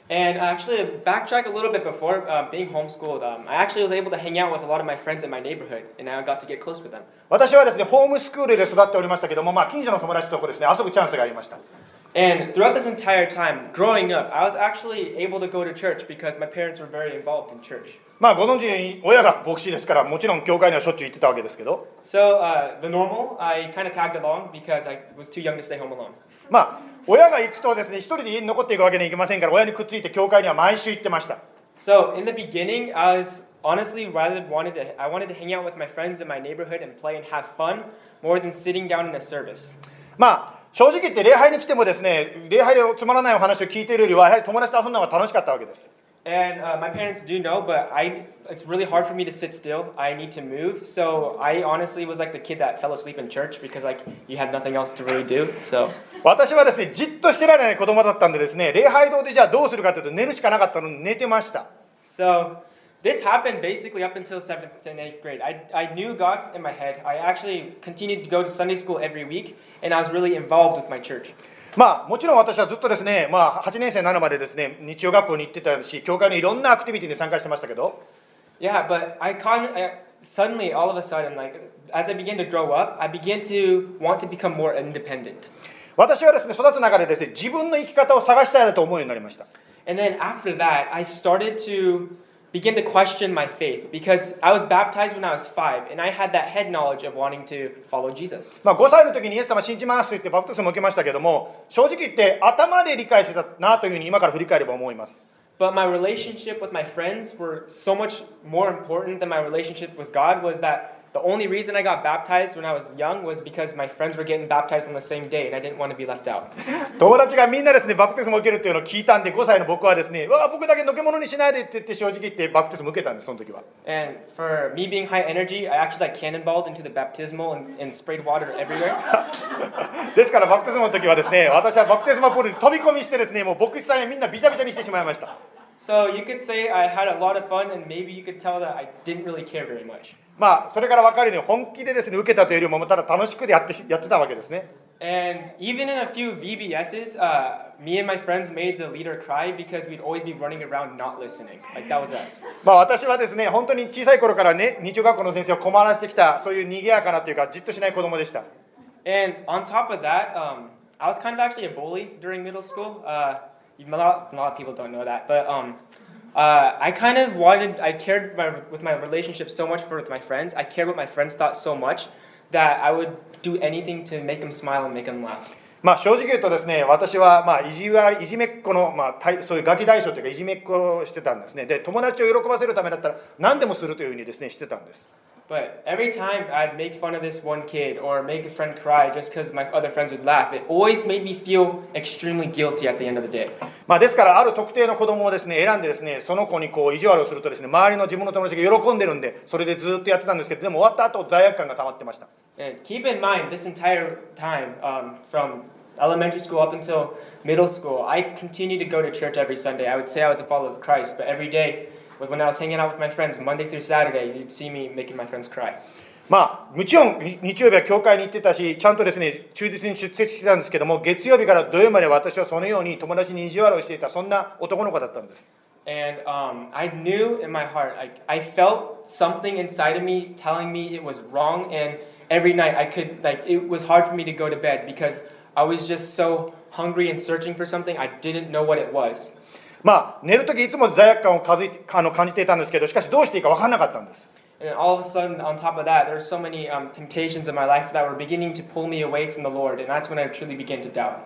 Speaker 3: And actually, backtrack a little bit before uh, being homeschooled, um, I actually was able to hang out with a lot of my friends in my neighborhood, and I got to get close with them.
Speaker 2: 私はですね、ホームスクールで育っておりましたけども、まあ、近所の友達とこですね、遊ぶチャンスがありました。
Speaker 3: And throughout this entire time, growing up, I was actually able to go to church because my parents were very involved in church.
Speaker 2: まあご存知に親が牧師ですからもちろん教会にはしょっちゅう行ってたわけですけど。
Speaker 3: So、uh, the normal, I kind of tagged along because I was too young to stay home alone. [laughs]
Speaker 2: まあ 親が行くとですね一人で家に残っていくわけにはいきませんから親にくっついて教会には毎週行ってました。
Speaker 3: So in the beginning, I was honestly rather wanted to I wanted to hang out with my friends in my neighborhood and play and have fun more than sitting down in a service.
Speaker 2: まあ正直言って礼拝に来てもですね礼拝でつまらないお話を聞いているよりはやはり友達と遊んだ方が楽しかったわけです。
Speaker 3: And uh, my parents do know, but I, it's really hard for me to sit still. I need to move. So I honestly was like the kid that fell asleep in church because like you had nothing else to really do. So
Speaker 2: 私はですね、じっとしてられない子供だったんでですね、礼拝堂でじゃあどうするかというと寝るしかなかったので寝てました。
Speaker 3: So this happened basically up until seventh and eighth grade. I, I knew God in my head. I actually continued to go to Sunday school every week, and I was really involved with my church.
Speaker 2: まあもちろん私はずっとですね、まあ、8年生になるまでですね日曜学校に行ってたし教会のいろんなアクティビティに参加してましたけど
Speaker 3: Yeah, but I con- I, suddenly, all of a sudden, like as I began to grow up, I began to want to become more independent.
Speaker 2: 私はですね育つ中でですね自分の生き方を探したいなと思うようになりました
Speaker 3: And then after that, I started to begin to question my faith because I was baptized when I was five, and I had that head knowledge of wanting to follow Jesus.
Speaker 2: まあ、5歳の時にイエス様信じますと言ってバプテスマを受けましたけども正直言って頭で理解してたなというふうに今から振り返れば思います
Speaker 3: But my relationship with my friends were so much more important than my relationship with God was that the only reason I got baptized when I was young was because my friends were getting baptized on the same day and I didn't want to be left out. [laughs]
Speaker 2: 友達がみんなですねバプテスマを受けるっていうのを聞いたんで5歳の僕はですねうわ僕だけのけ者にしないでって言って正直言ってバプテスマを受けたんですその時は
Speaker 3: And for me being high energy, I actually like cannonballed into the baptismal and, and sprayed water everywhere. [laughs]
Speaker 2: ですからバプテスマの時はですね私はバプテスマポールに飛び込みしてですねもう牧師さんやみんなびちゃびちゃにしてしまいました
Speaker 3: So you could say I had a lot of fun and maybe you could tell that I didn't really care very much.
Speaker 2: まあそれから分かるように本気でですね受けたというよりもただ楽しくやってしやってたわけですね
Speaker 3: And even in a few VBSs, uh, me and my friends made the leader cry because we'd always be running around not listening. Like that was us.
Speaker 2: まあ私はですね本当に小さい頃からね日曜学校の先生を困らせてきたそういう賑やかなというかじっとしない子供でした
Speaker 3: And on top of that, um, I was kind of actually a bully during middle school. Uh, a, lot, a lot of people don't know that, but um, uh, I kind of wanted, I cared my, with my relationship so much for with my friends. I cared what my friends thought so much that I would do anything to make them smile and make them laugh.
Speaker 2: まあ正直言うとですね私はまあいじわいじめっ子の、まあ、たいそういうガキ大将というかいじめっ子をしてたんですねで友達を喜ばせるためだったら何でもするというふうにですねしてたんです
Speaker 3: But every time I'd make fun of this one kid or make a friend cry just because my other friends would laugh, it always made me feel extremely guilty at the end of the day.
Speaker 2: まあですからある特定の子供をですね選んでですねその子にこう意地悪をするとですね周りの自分の友達が喜んでるんでそれでずっとやってたんですけどでも終わった後罪悪感が溜まってました
Speaker 3: And keep in mind, this entire time, um, from elementary school up until middle school, I continued to go to church every Sunday. I would say I was a follower of Christ, but every day, when I was hanging out with my friends, Monday through Saturday, you'd see me making my friends cry.
Speaker 2: まあもちろんに日曜日は教会に行ってたしちゃんとですね忠実に出席してたんですけども月曜日から土曜日まで私はそのように友達に意地悪をしていたそんな男の子だったんです
Speaker 3: And um, I knew in my heart, I, I felt something inside of me telling me it was wrong. And every night I could, like, it was hard for me to go to bed because I was just so hungry and searching for something. I didn't know what it was.
Speaker 2: まあ寝る時いつも罪悪感をかずいあの感じていたんですけどしかしどうしていいか分からなかったんです
Speaker 3: And all of a sudden, on top of that, there were so many um, temptations in my life that were beginning to pull me away from the Lord. And that's when I truly began to doubt.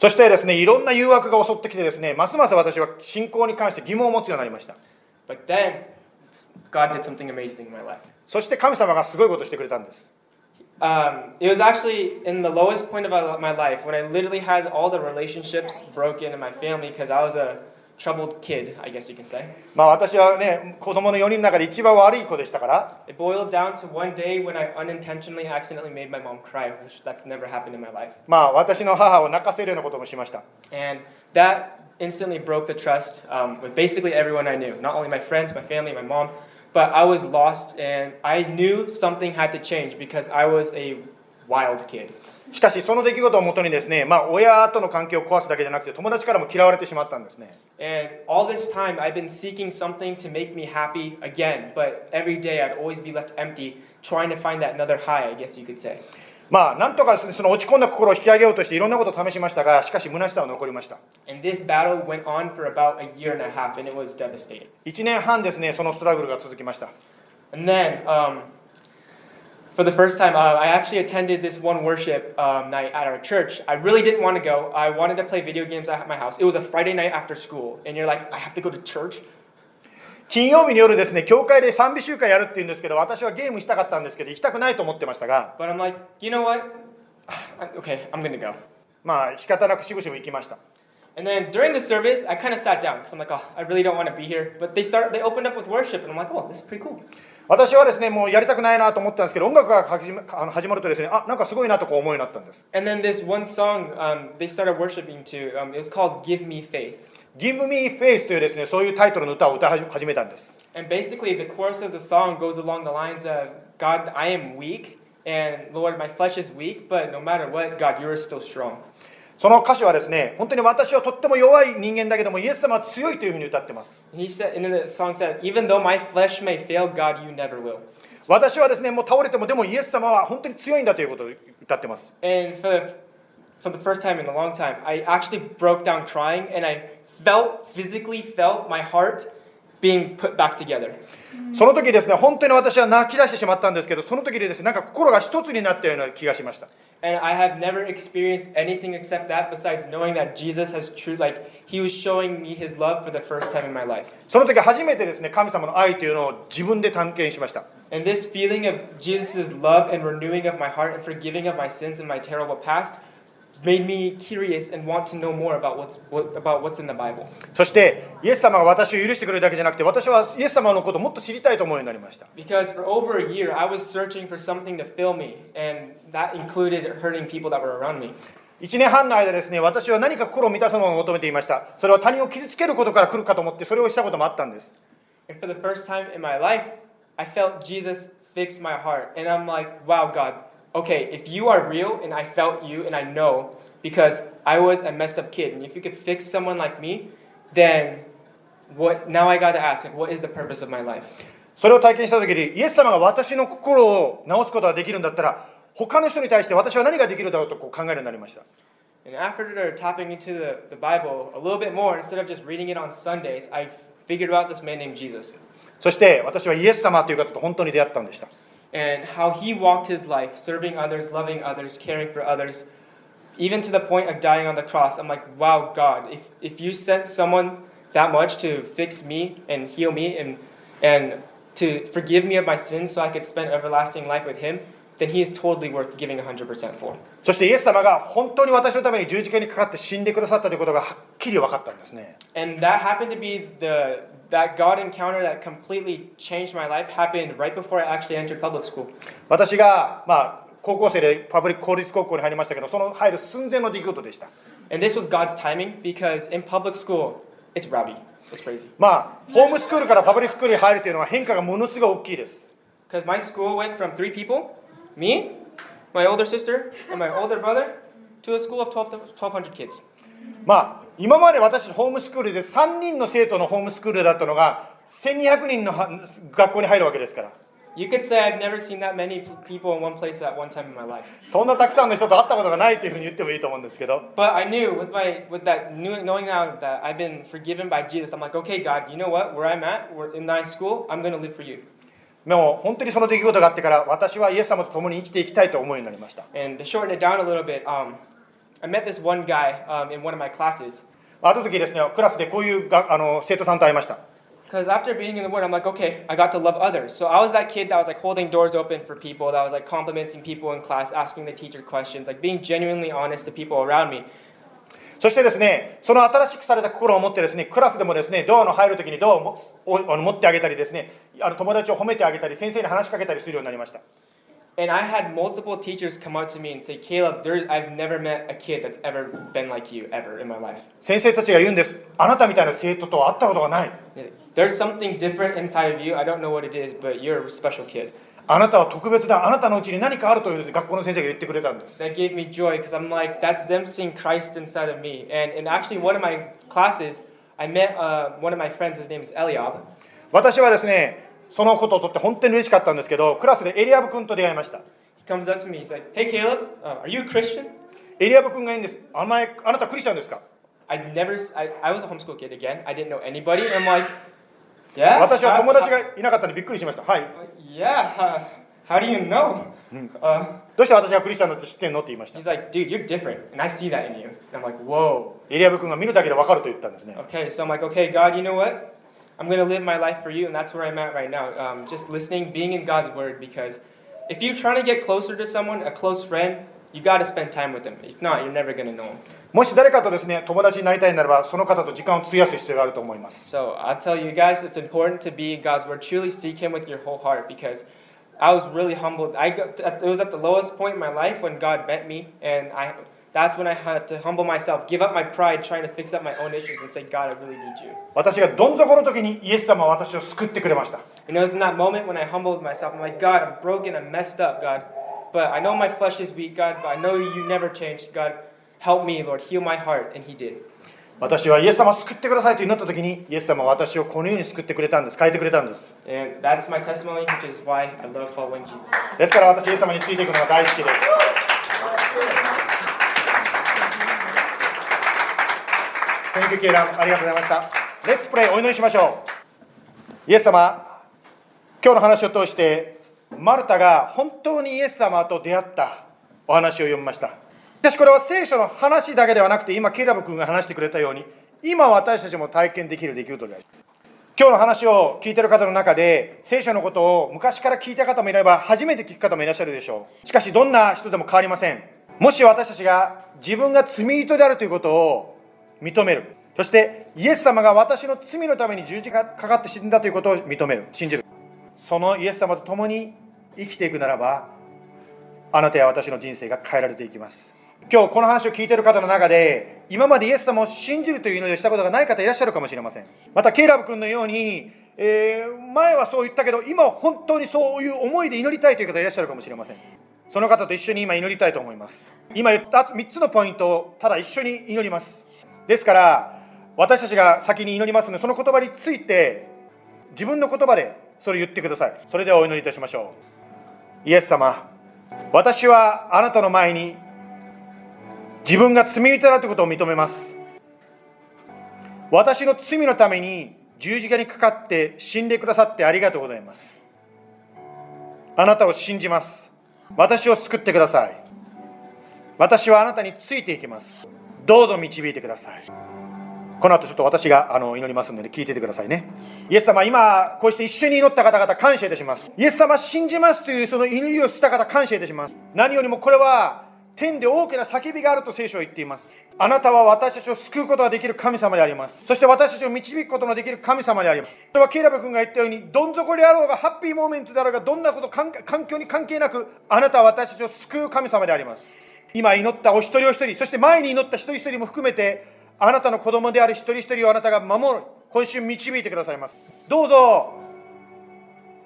Speaker 2: そしてですねいろんな誘惑が襲ってきてですねますます私は信仰に関して疑問を持つようになりました
Speaker 3: But then, God did something amazing in my life.
Speaker 2: そして神様がすごいことをしてくれたんです
Speaker 3: Um, it was actually in the lowest point of my life when I literally had all the relationships broken in my family because I was a troubled kid, I guess you can say.
Speaker 2: まあ私はね子供の4人の中で一番悪い子でしたから
Speaker 3: It boiled down to one day when I unintentionally accidentally made my mom cry, which that's never happened in my life.
Speaker 2: まあ私の母を泣かせるようなこともしました
Speaker 3: And that instantly broke the trust um, with basically everyone I knew, not only my friends, my family, my mom, but I was lost and I knew something had to change because I was a wild kid.
Speaker 2: しかしその出来事をもとにですね、まあ、親との関係を壊すだけじゃなくて友達からも嫌われてしまったんですね。
Speaker 3: Time, me happy again, but every day I'd always be left empty trying to find that another high, I guess you could say.
Speaker 2: まあ、なんとかその落ち込んだ心を引き上げようとしていろんなことを試しましたが、しかし、虚しさは残りました。1年半ですね、そのストラグルが続きました。
Speaker 3: And then, um, for the first time, uh, I actually attended this one worship um, night at our church. I really didn't want to go. I wanted to play video games at my house. It was a Friday night after school, and you're like, I have to go to church.
Speaker 2: 金曜日の夜ですね教会で賛美集会やるっていうんですけど私はゲームしたかったんですけど行きたくないと思ってましたが
Speaker 3: But I'm like, you know what? [sighs] okay, I'm gonna go.
Speaker 2: まあ仕方なくしぶしぶ行きました
Speaker 3: And then during the service, I kind of sat down because I'm like, oh, I really don't want to be here. But they start, they opened up with worship, and I'm like, oh, this is pretty cool.
Speaker 2: 私はですねもうやりたくないなと思ったんですけど音楽が始まあの始まるとですねあなんかすごいなとこう思うようになったんです
Speaker 3: And then this one song um, they started worshiping to, um, it was called "Give Me Faith."
Speaker 2: Give Me Face というですねそういうタイトルの歌を歌い始めたんです
Speaker 3: And basically, the chorus of the song goes along the lines of God, I am weak, and Lord, my flesh is weak, but no matter what, God, you are still strong.
Speaker 2: その歌詞はですね、本当に私はとっても弱い人間だけども、イエス様は強いというふうに歌ってます。私はですね、もう倒れても、でもイエス様は本当に強いんだということを歌ってます。その時ですね、本当に私は泣き出してしまったんですけど、その時でですね、なんか心が一つになったような気がしました。
Speaker 3: And I have never experienced anything except that besides knowing that Jesus has true, like, He was showing me His love for the first time in my life.
Speaker 2: その時初めてですね神様の愛というのを自分で探検しました
Speaker 3: And this feeling of Jesus' love and renewing of my heart and forgiving of my sins and my terrible past made me curious and want to know more about what's, what, about what's in the Bible.
Speaker 2: そしてイエス様が私を許してくれるだけじゃなくて私はイエス様のことをもっと知りたいと思うようになりました
Speaker 3: Because for over a year, I was searching for something to fill me, and that included hurting people that were around me.
Speaker 2: 1年半の間ですね私は何か心を満たすものを求めていましたそれは他人を傷つけることから来るかと思ってそれをしたこともあったんです
Speaker 3: And for the first time in my life, I felt Jesus fix my heart. And I'm like, wow, God, okay, if you are real and I felt you and I know because I was a messed up kid, and if you could fix someone like me, then what now I got to ask, like, what is the purpose of my life?
Speaker 2: それを体験した時にイエス様が私の心を治すことができるんだったら他の人に対して私は何ができるだろうとこう考えるようになりました
Speaker 3: And after tapping into the, the Bible a little bit more, instead of just reading it on Sundays, I figured out this man named Jesus
Speaker 2: そして私はイエス様という方と本当に出会ったんでした
Speaker 3: and how he walked his life, serving others, loving others, caring for others, even to the point of dying on the cross. I'm like, wow, God, if, if you sent someone that much to fix me and heal me and, and to forgive me of my sins so I could spend everlasting life with him, then he is totally worth giving 100% for.
Speaker 2: そしてイエス様が本当に私のために十字架にかかって死んでくださったということがはっきり分かったんですね
Speaker 3: And that happened to be the that God encounter that completely changed my life happened right before I actually entered public school.
Speaker 2: 私が、まあ、高校生でパブリック公立高校に入りましたけどその入る寸前の出来事でした
Speaker 3: And this was God's timing because in public school, it's rowdy. It's crazy.
Speaker 2: まあホームスクールからパブリックスクールに入るというのは変化がものすごい大きいです
Speaker 3: Because my school went from three people, me, my older sister, and my older brother, to a school of 12, 1,200 kids.
Speaker 2: まあ 今まで私ホームスクールで3人の生徒のホームスクールだったのが1200人のは学校に入るわけですから
Speaker 3: You could say I've never seen that many people in one place at one time in my life.
Speaker 2: そんなたくさんの人と会ったことがないというふうに言ってもいいと思うんですけど
Speaker 3: But I knew with my with that knowing now that I've been forgiven by Jesus, I'm like, okay, God, you know what? Where I'm at, we're in my school, I'm gonna live for you.
Speaker 2: でも本当にその出来事があってから私はイエス様と共に生きていきたいと思うようになりました
Speaker 3: And to shorten it down a little bit, um, I met this one guy um, in one of my classes.
Speaker 2: ある時ですねクラスでこういうがあの生徒さんと会いました
Speaker 3: Because after being in the Word, I'm like, okay, I got to love others. So I was that kid that was like holding doors open for people, that was like complimenting people in class, asking the teacher questions, like being genuinely honest to people around me.
Speaker 2: そしてですねその新しくされた心を持ってですねクラスでもですねドアの入る時にドアを持ってあげたりですねあの友達を褒めてあげたり先生に話しかけたりするようになりました
Speaker 3: And I had multiple teachers come up to me and say, Caleb, there, I've never met a kid that's ever been like you, ever in my life.
Speaker 2: 先生たちが言うんですあなたみたいな生徒と会ったことがない
Speaker 3: There's something different inside of you. I don't know what it is, but you're a special kid.
Speaker 2: あなたは特別だあなたのうちに何かあるという学校の先生が言ってくれたんです
Speaker 3: That gave me joy because I'm like, that's them seeing Christ inside of me. And, and actually, one of my classes, I met uh, one of my friends, his name is Eliab.
Speaker 2: 私はですね そのことをとって本当に嬉しかったんですけどクラスでエリアブ君と出会いました
Speaker 3: He comes up to me, he's like, hey, Caleb, uh, are you a Christian?
Speaker 2: エリアブ君が言うんですあ前あなたクリスチャンですか
Speaker 3: I never, I, I was a homeschool kid again. I didn't know anybody. I'm like, yeah.
Speaker 2: 私は友達がいなかったんでびっくりしましたはい
Speaker 3: Yeah, uh, how do you know? Uh,
Speaker 2: どうして私がクリスチャンだって知ってんのって言いました
Speaker 3: he's like, dude, you're different, and I see that in you. And I'm like, whoa.
Speaker 2: エリアブ君が見るだけで分かると言ったんですね
Speaker 3: Okay, so I'm like, okay, God, you know what? I'm gonna live my life for you, and that's where I'm at right now. Um, just listening, being in God's word, because if you're trying to get closer to someone, a close friend, you gotta spend time with them. If not, you're never gonna know them.
Speaker 2: もし誰かとですね友達になりたいならばその方と時間を費やす必要があると思います
Speaker 3: So I'll tell you guys, it's important to be in God's word. Truly seek Him with your whole heart, because I was really humbled. I got it was at the lowest point in my life when God met me, and I that's when I had to humble myself, give up my pride, trying to fix up my own issues, and say, God, I really need you.
Speaker 2: 私がどん底の時にイエス様は私を救ってくれました
Speaker 3: You know, it's in that moment when I humbled myself. I'm like, God, I'm broken, I'm messed up, God. But I know my flesh is weak, God, but I know you never changed. God, help me, Lord, heal my heart. And He did.
Speaker 2: 私はイエス様を救ってくださいと祈った時にイエス様は私をこのように救ってくれたんです変えてくれたんです
Speaker 3: And that's my testimony, which is why I love following Jesus.
Speaker 2: ですから私イエス様についていくのが大好きです Thank you, ケイラありがとうございました。Let's pray お祈りしましょう。イエス様今日の話を通してマルタが本当にイエス様と出会った。お話を読みました。しかしこれは聖書の話だけではなくて今ケイラブ君が話してくれたように今私たちも体験できる出来事である今日の話を聞いている方の中で聖書のことを昔から聞いた方もいれば初めて聞く方もいらっしゃるでしょう。しかしどんな人でも変わりません。もし私たちが自分が罪人であるということを認める。そしてイエス様が私の罪のために十字架がかかって死んだということを認める。信じるそのイエス様と共に生きていくならばあなたや私の人生が変えられていきます。今日この話を聞いている方の中で今までイエス様を信じるという祈りをしたことがない方いらっしゃるかもしれません。またケイラブ君のように、えー前はそう言ったけど今は本当にそういう思いで祈りたいという方いらっしゃるかもしれません。その方と一緒に今祈りたいと思います。今言った3つのポイントをただ一緒に祈ります。ですから私たちが先に祈りますのでその言葉について自分の言葉でそれを言ってください。それではお祈りいたしましょう。イエス様私はあなたの前に自分が罪人だということを認めます。私の罪のために十字架にかかって死んでくださってありがとうございます。あなたを信じます。私を救ってください。私はあなたについていきます。どうぞ導いてください。この後ちょっと私があの祈りますので聞いててくださいね。イエス様今こうして一緒に祈った方々感謝いたします。イエス様信じますというその祈りをした方感謝いたします。何よりもこれは天で大きな叫びがあると聖書は言っています。あなたは私たちを救うことができる神様であります。そして私たちを導くことのできる神様であります。それはケイラブ君が言ったようにどん底であろうがハッピーモーメントであろうがどんなこと環境に関係なくあなたは私たちを救う神様であります。今祈ったお一人お一人そして前に祈った一人一人も含めてあなたの子供である一人一人をあなたが守る。今週導いてくださいます。どうぞ。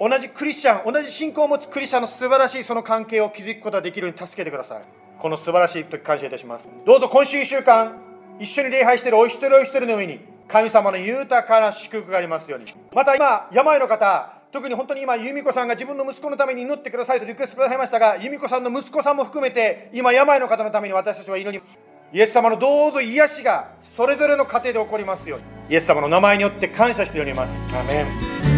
Speaker 2: 同じクリスチャン同じ信仰を持つクリスチャンの素晴らしいその関係を築くことができるように助けてください。この素晴らしい時感謝いたします。どうぞ今週1週間一緒に礼拝しているお一人お一人の上に神様の豊かな祝福がありますように。また今病の方特に本当に今由美子さんが自分の息子のために祈ってくださいとリクエストくださいましたが由美子さんの息子さんも含めて今病の方のために私たちは祈ります。イエス様のどうぞ癒しがそれぞれの家庭で起こりますように。イエス様の名前によって感謝しております。アメン。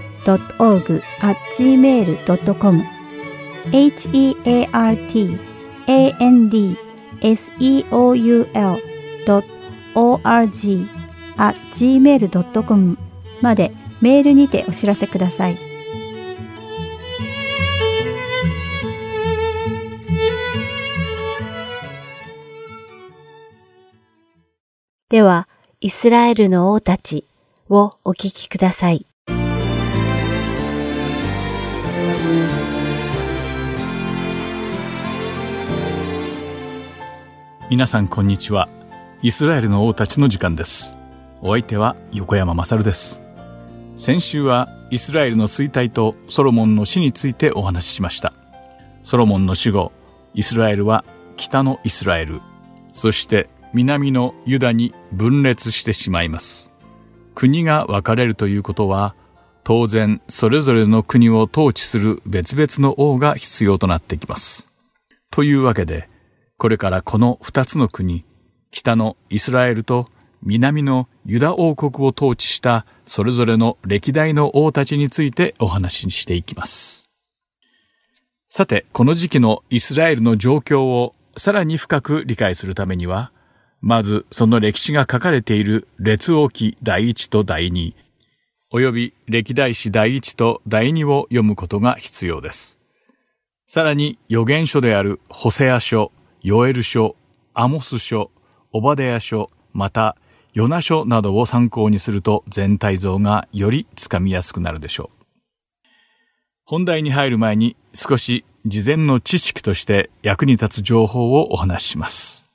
Speaker 4: heart.org at gmail.com heartandseoul.org at gmail.com までメールにてお知らせください。
Speaker 1: では、イスラエルの王たちをお聞きください。
Speaker 5: 皆さんこんにちは。イスラエルの王たちの時間です。お相手は横山勝です。先週はイスラエルの衰退とソロモンの死についてお話ししました。ソロモンの死後、イスラエルは北のイスラエル、そして南のユダに分裂してしまいます。国が分かれるということは、当然それぞれの国を統治する別々の王が必要となってきます。というわけで、これからこの二つの国、北のイスラエルと南のユダ王国を統治したそれぞれの歴代の王たちについてお話ししていきます。さて、この時期のイスラエルの状況をさらに深く理解するためには、まずその歴史が書かれている列王記第一と第二、及び歴代史第一と第二を読むことが必要です。さらに預言書であるホセア書、ヨエル書、アモス書、オバデヤ書、またヨナ書などを参考にすると全体像がよりつかみやすくなるでしょう。本題に入る前に少し事前の知識として役に立つ情報をお話しします。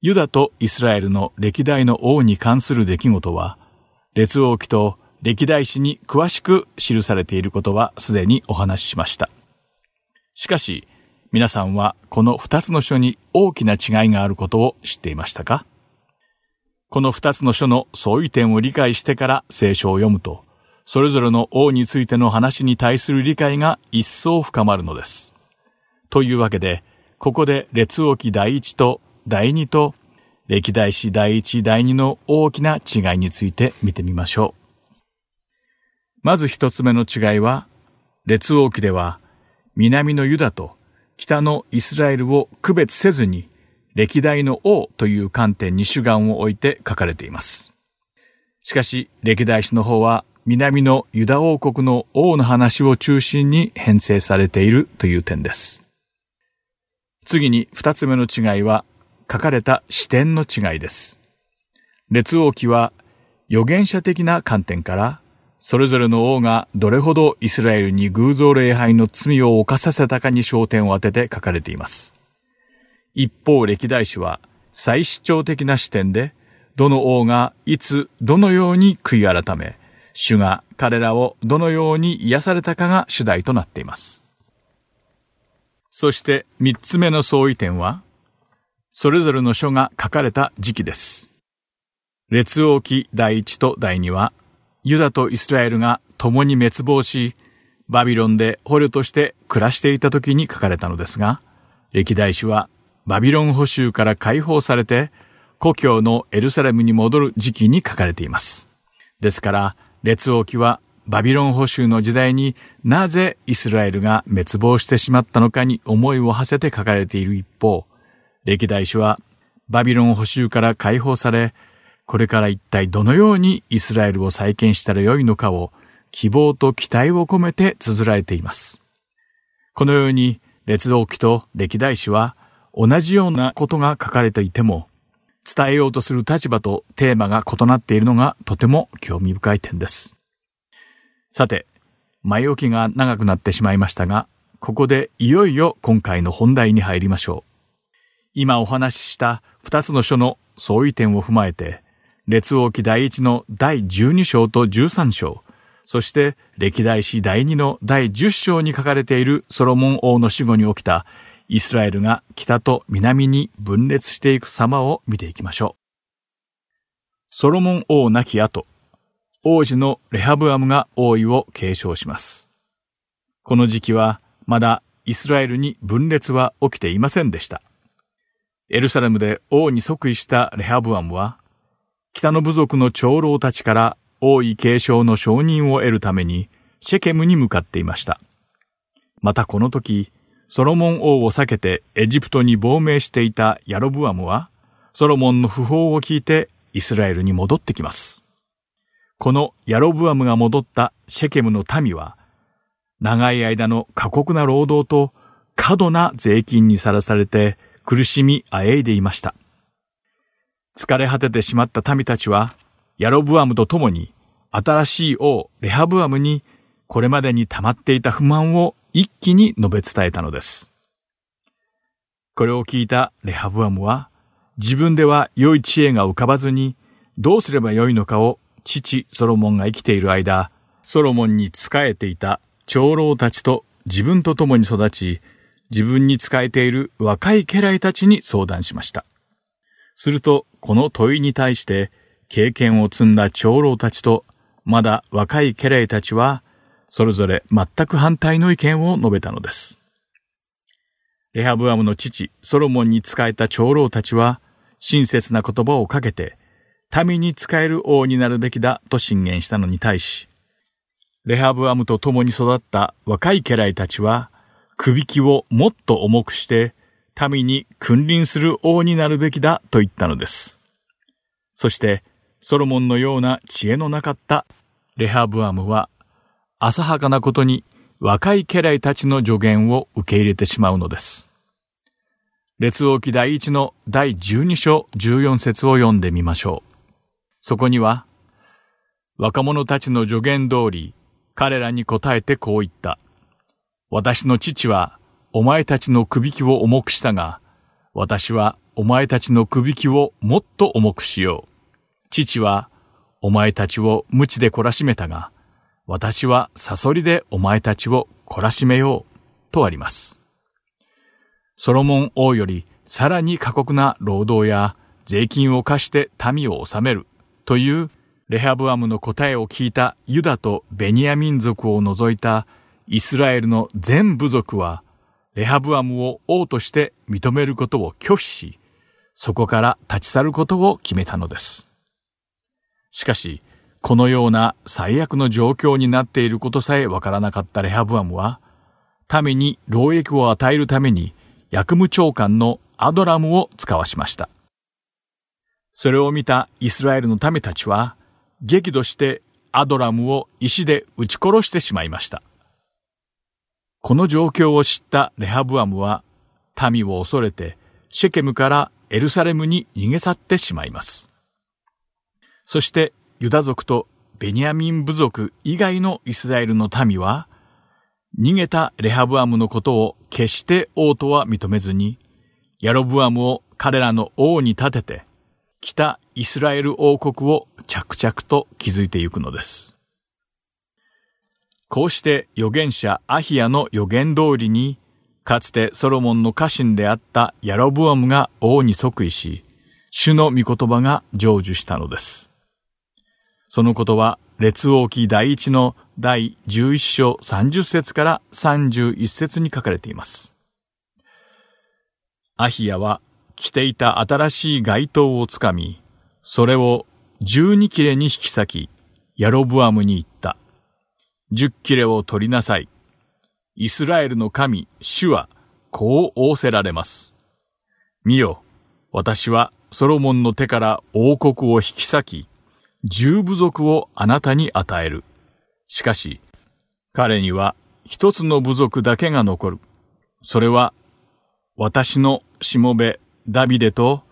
Speaker 5: ユダとイスラエルの歴代の王に関する出来事は、列王記と歴代史に詳しく記されていることはすでにお話ししました。しかし、皆さんはこの二つの書に大きな違いがあることを知っていましたか？この二つの書の相違点を理解してから聖書を読むと、それぞれの王についての話に対する理解が一層深まるのです。というわけで、ここで列王記第一と第二と歴代史第一第二の大きな違いについて見てみましょう。まず一つ目の違いは、列王記では南のユダと北のイスラエルを区別せずに、歴代の王という観点に主眼を置いて書かれています。しかし、歴代史の方は、南のユダ王国の王の話を中心に編成されているという点です。次に二つ目の違いは、書かれた視点の違いです。列王記は預言者的な観点からそれぞれの王がどれほどイスラエルに偶像礼拝の罪を犯させたかに焦点を当てて書かれています。一方、歴代史は再主張的な視点で、どの王がいつどのように悔い改め、主が彼らをどのように癒されたかが主題となっています。そして三つ目の相違点は、それぞれの書が書かれた時期です。列王記第一と第二はユダとイスラエルが共に滅亡し、バビロンで捕虜として暮らしていた時に書かれたのですが、歴代史はバビロン捕囚から解放されて、故郷のエルサレムに戻る時期に書かれています。ですから、列王記はバビロン捕囚の時代になぜイスラエルが滅亡してしまったのかに思いを馳せて書かれている一方、歴代史はバビロン捕囚から解放され、これから一体どのようにイスラエルを再建したらよいのかを希望と期待を込めて綴られています。このように列王記と歴代史は同じようなことが書かれていても、伝えようとする立場とテーマが異なっているのがとても興味深い点です。さて、前置きが長くなってしまいましたが、ここでいよいよ今回の本題に入りましょう。今お話しした二つの書の相違点を踏まえて、列王記第一の第12章と13章、そして歴代史第2の第10章に書かれているソロモン王の死後に起きたイスラエルが北と南に分裂していく様を見ていきましょう。ソロモン王亡き後、王子のレハブアムが王位を継承します。この時期はまだイスラエルに分裂は起きていませんでした。エルサレムで王に即位したレハブアムは、北の部族の長老たちから王位継承の承認を得るためにシェケムに向かっていました。またこの時、ソロモン王を避けてエジプトに亡命していたヤロブアムは、ソロモンの訃報を聞いてイスラエルに戻ってきます。このヤロブアムが戻ったシェケムの民は、長い間の過酷な労働と過度な税金にさらされて苦しみあえいでいました。疲れ果ててしまった民たちは、ヤロブアムと共に新しい王レハブアムにこれまでに溜まっていた不満を一気に述べ伝えたのです。これを聞いたレハブアムは自分では良い知恵が浮かばずにどうすればよいのかを父ソロモンが生きている間、ソロモンに仕えていた長老たちと自分と共に育ち、自分に仕えている若い家来たちに相談しました。すると、この問いに対して経験を積んだ長老たちと、まだ若い家来たちは、それぞれ全く反対の意見を述べたのです。レハブアムの父、ソロモンに仕えた長老たちは、親切な言葉をかけて、民に仕える王になるべきだと進言したのに対し、レハブアムと共に育った若い家来たちは、首輝をもっと重くして、民に君臨する王になるべきだと言ったのです。そして、ソロモンのような知恵のなかったレハブアムは、浅はかなことに若い家来たちの助言を受け入れてしまうのです。列王記第一の第12章14節を読んでみましょう。そこには、若者たちの助言通り、彼らに答えてこう言った。私の父は、お前たちの首輝を重くしたが、私はお前たちの首輝をもっと重くしよう。父は、お前たちを無知で懲らしめたが、私はサソリでお前たちを懲らしめよう、とあります。ソロモン王よりさらに過酷な労働や税金を課して民を治めるというレハブアムの答えを聞いたユダとベニヤ民族を除いたイスラエルの全部族はレハブアムを王として認めることを拒否し、そこから立ち去ることを決めたのです。しかし、このような最悪の状況になっていることさえわからなかったレハブアムは、民に労役を与えるために役務長官のアドラムを使わしました。それを見たイスラエルの民たちは、激怒してアドラムを石で撃ち殺してしまいました。この状況を知ったレハブアムは、民を恐れてシェケムからエルサレムに逃げ去ってしまいます。そしてユダ族とベニヤミン部族以外のイスラエルの民は、逃げたレハブアムのことを決して王とは認めずに、ヤロブアムを彼らの王に立てて、北イスラエル王国を着々と築いていくのです。こうして預言者アヒアの予言通りに、かつてソロモンの家臣であったヤロブアムが王に即位し、主の御言葉が成就したのです。そのことは、列王記第一の第11章30節から31節に書かれています。アヒヤは着ていた新しい街灯をつかみ、それを十二切れに引き裂き、ヤロブアムに言った。十切れを取りなさい。イスラエルの神、主は、こう仰せられます。見よ、私はソロモンの手から王国を引き裂き、十部族をあなたに与える。しかし、彼には一つの部族だけが残る。それは、私のしもべダビデと、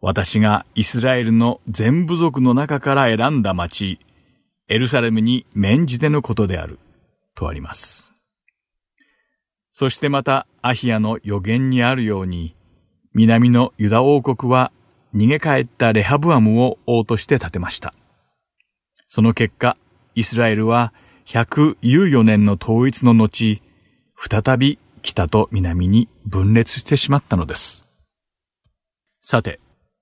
Speaker 5: 私がイスラエルの全部族の中から選んだ町、エルサレムに免じてのことである。とあります。そしてまた、アヒアの予言にあるように、南のユダ王国は逃げ帰ったレハブアムを王として建てました。その結果、イスラエルは114年の統一の後、再び北と南に分裂してしまったのです。さて、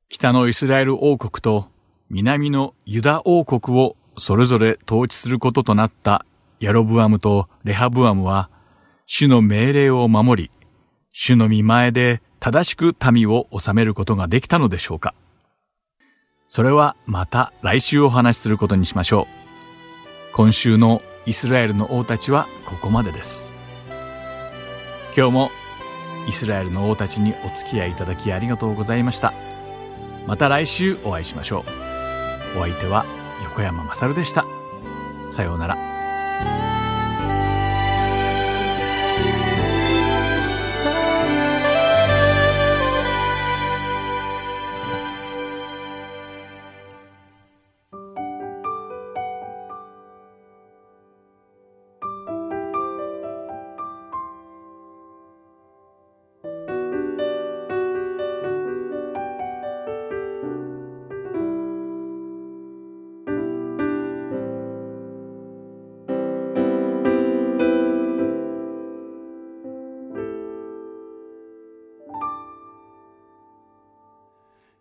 Speaker 5: 北のイスラエル王国と南のユダ王国をそれぞれ統治することとなったヤロブアムとレハブアムは、主の命令を守り、主の見前で正しく民を治めることができたのでしょうかそれはまた来週お話しすることにしましょう。今週のイスラエルの王たちはここまでです。今日もイスラエルの王たちにお付き合いいただきありがとうございました。また来週お会いしましょう。お相手は横山まさるでした。さようなら。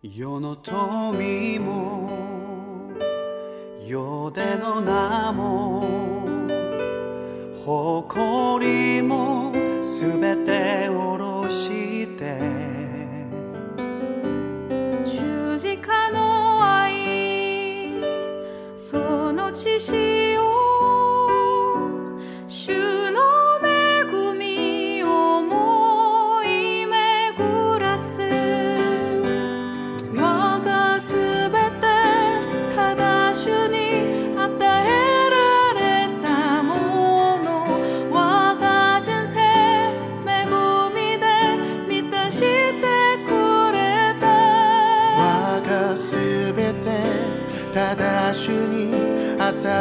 Speaker 6: 世の富も世での名も誇りもすべて下ろして
Speaker 7: 十字架の愛その知識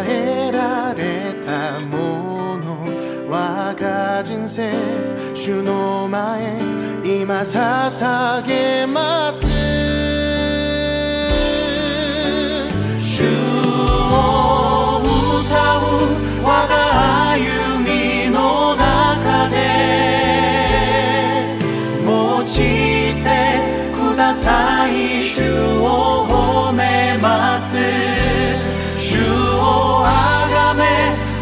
Speaker 7: えられたもの我が人生
Speaker 6: 主の前今捧げます。主を歌う我が歩みの中で用いてください。主を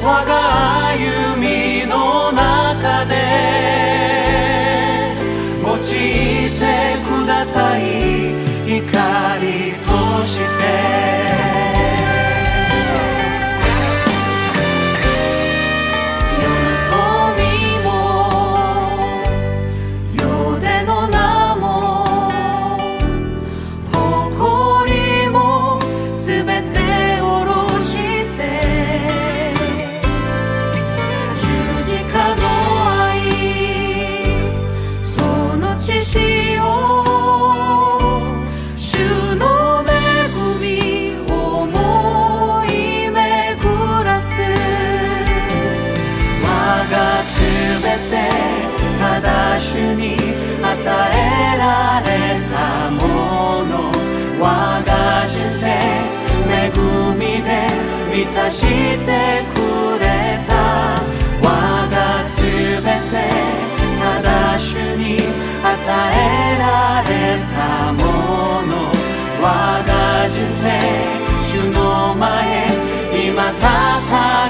Speaker 6: 我が歩みの中で用いてください。光として。満たしてくれた。我がすべてただ主に与えられたもの。我が人生主の前今捧げ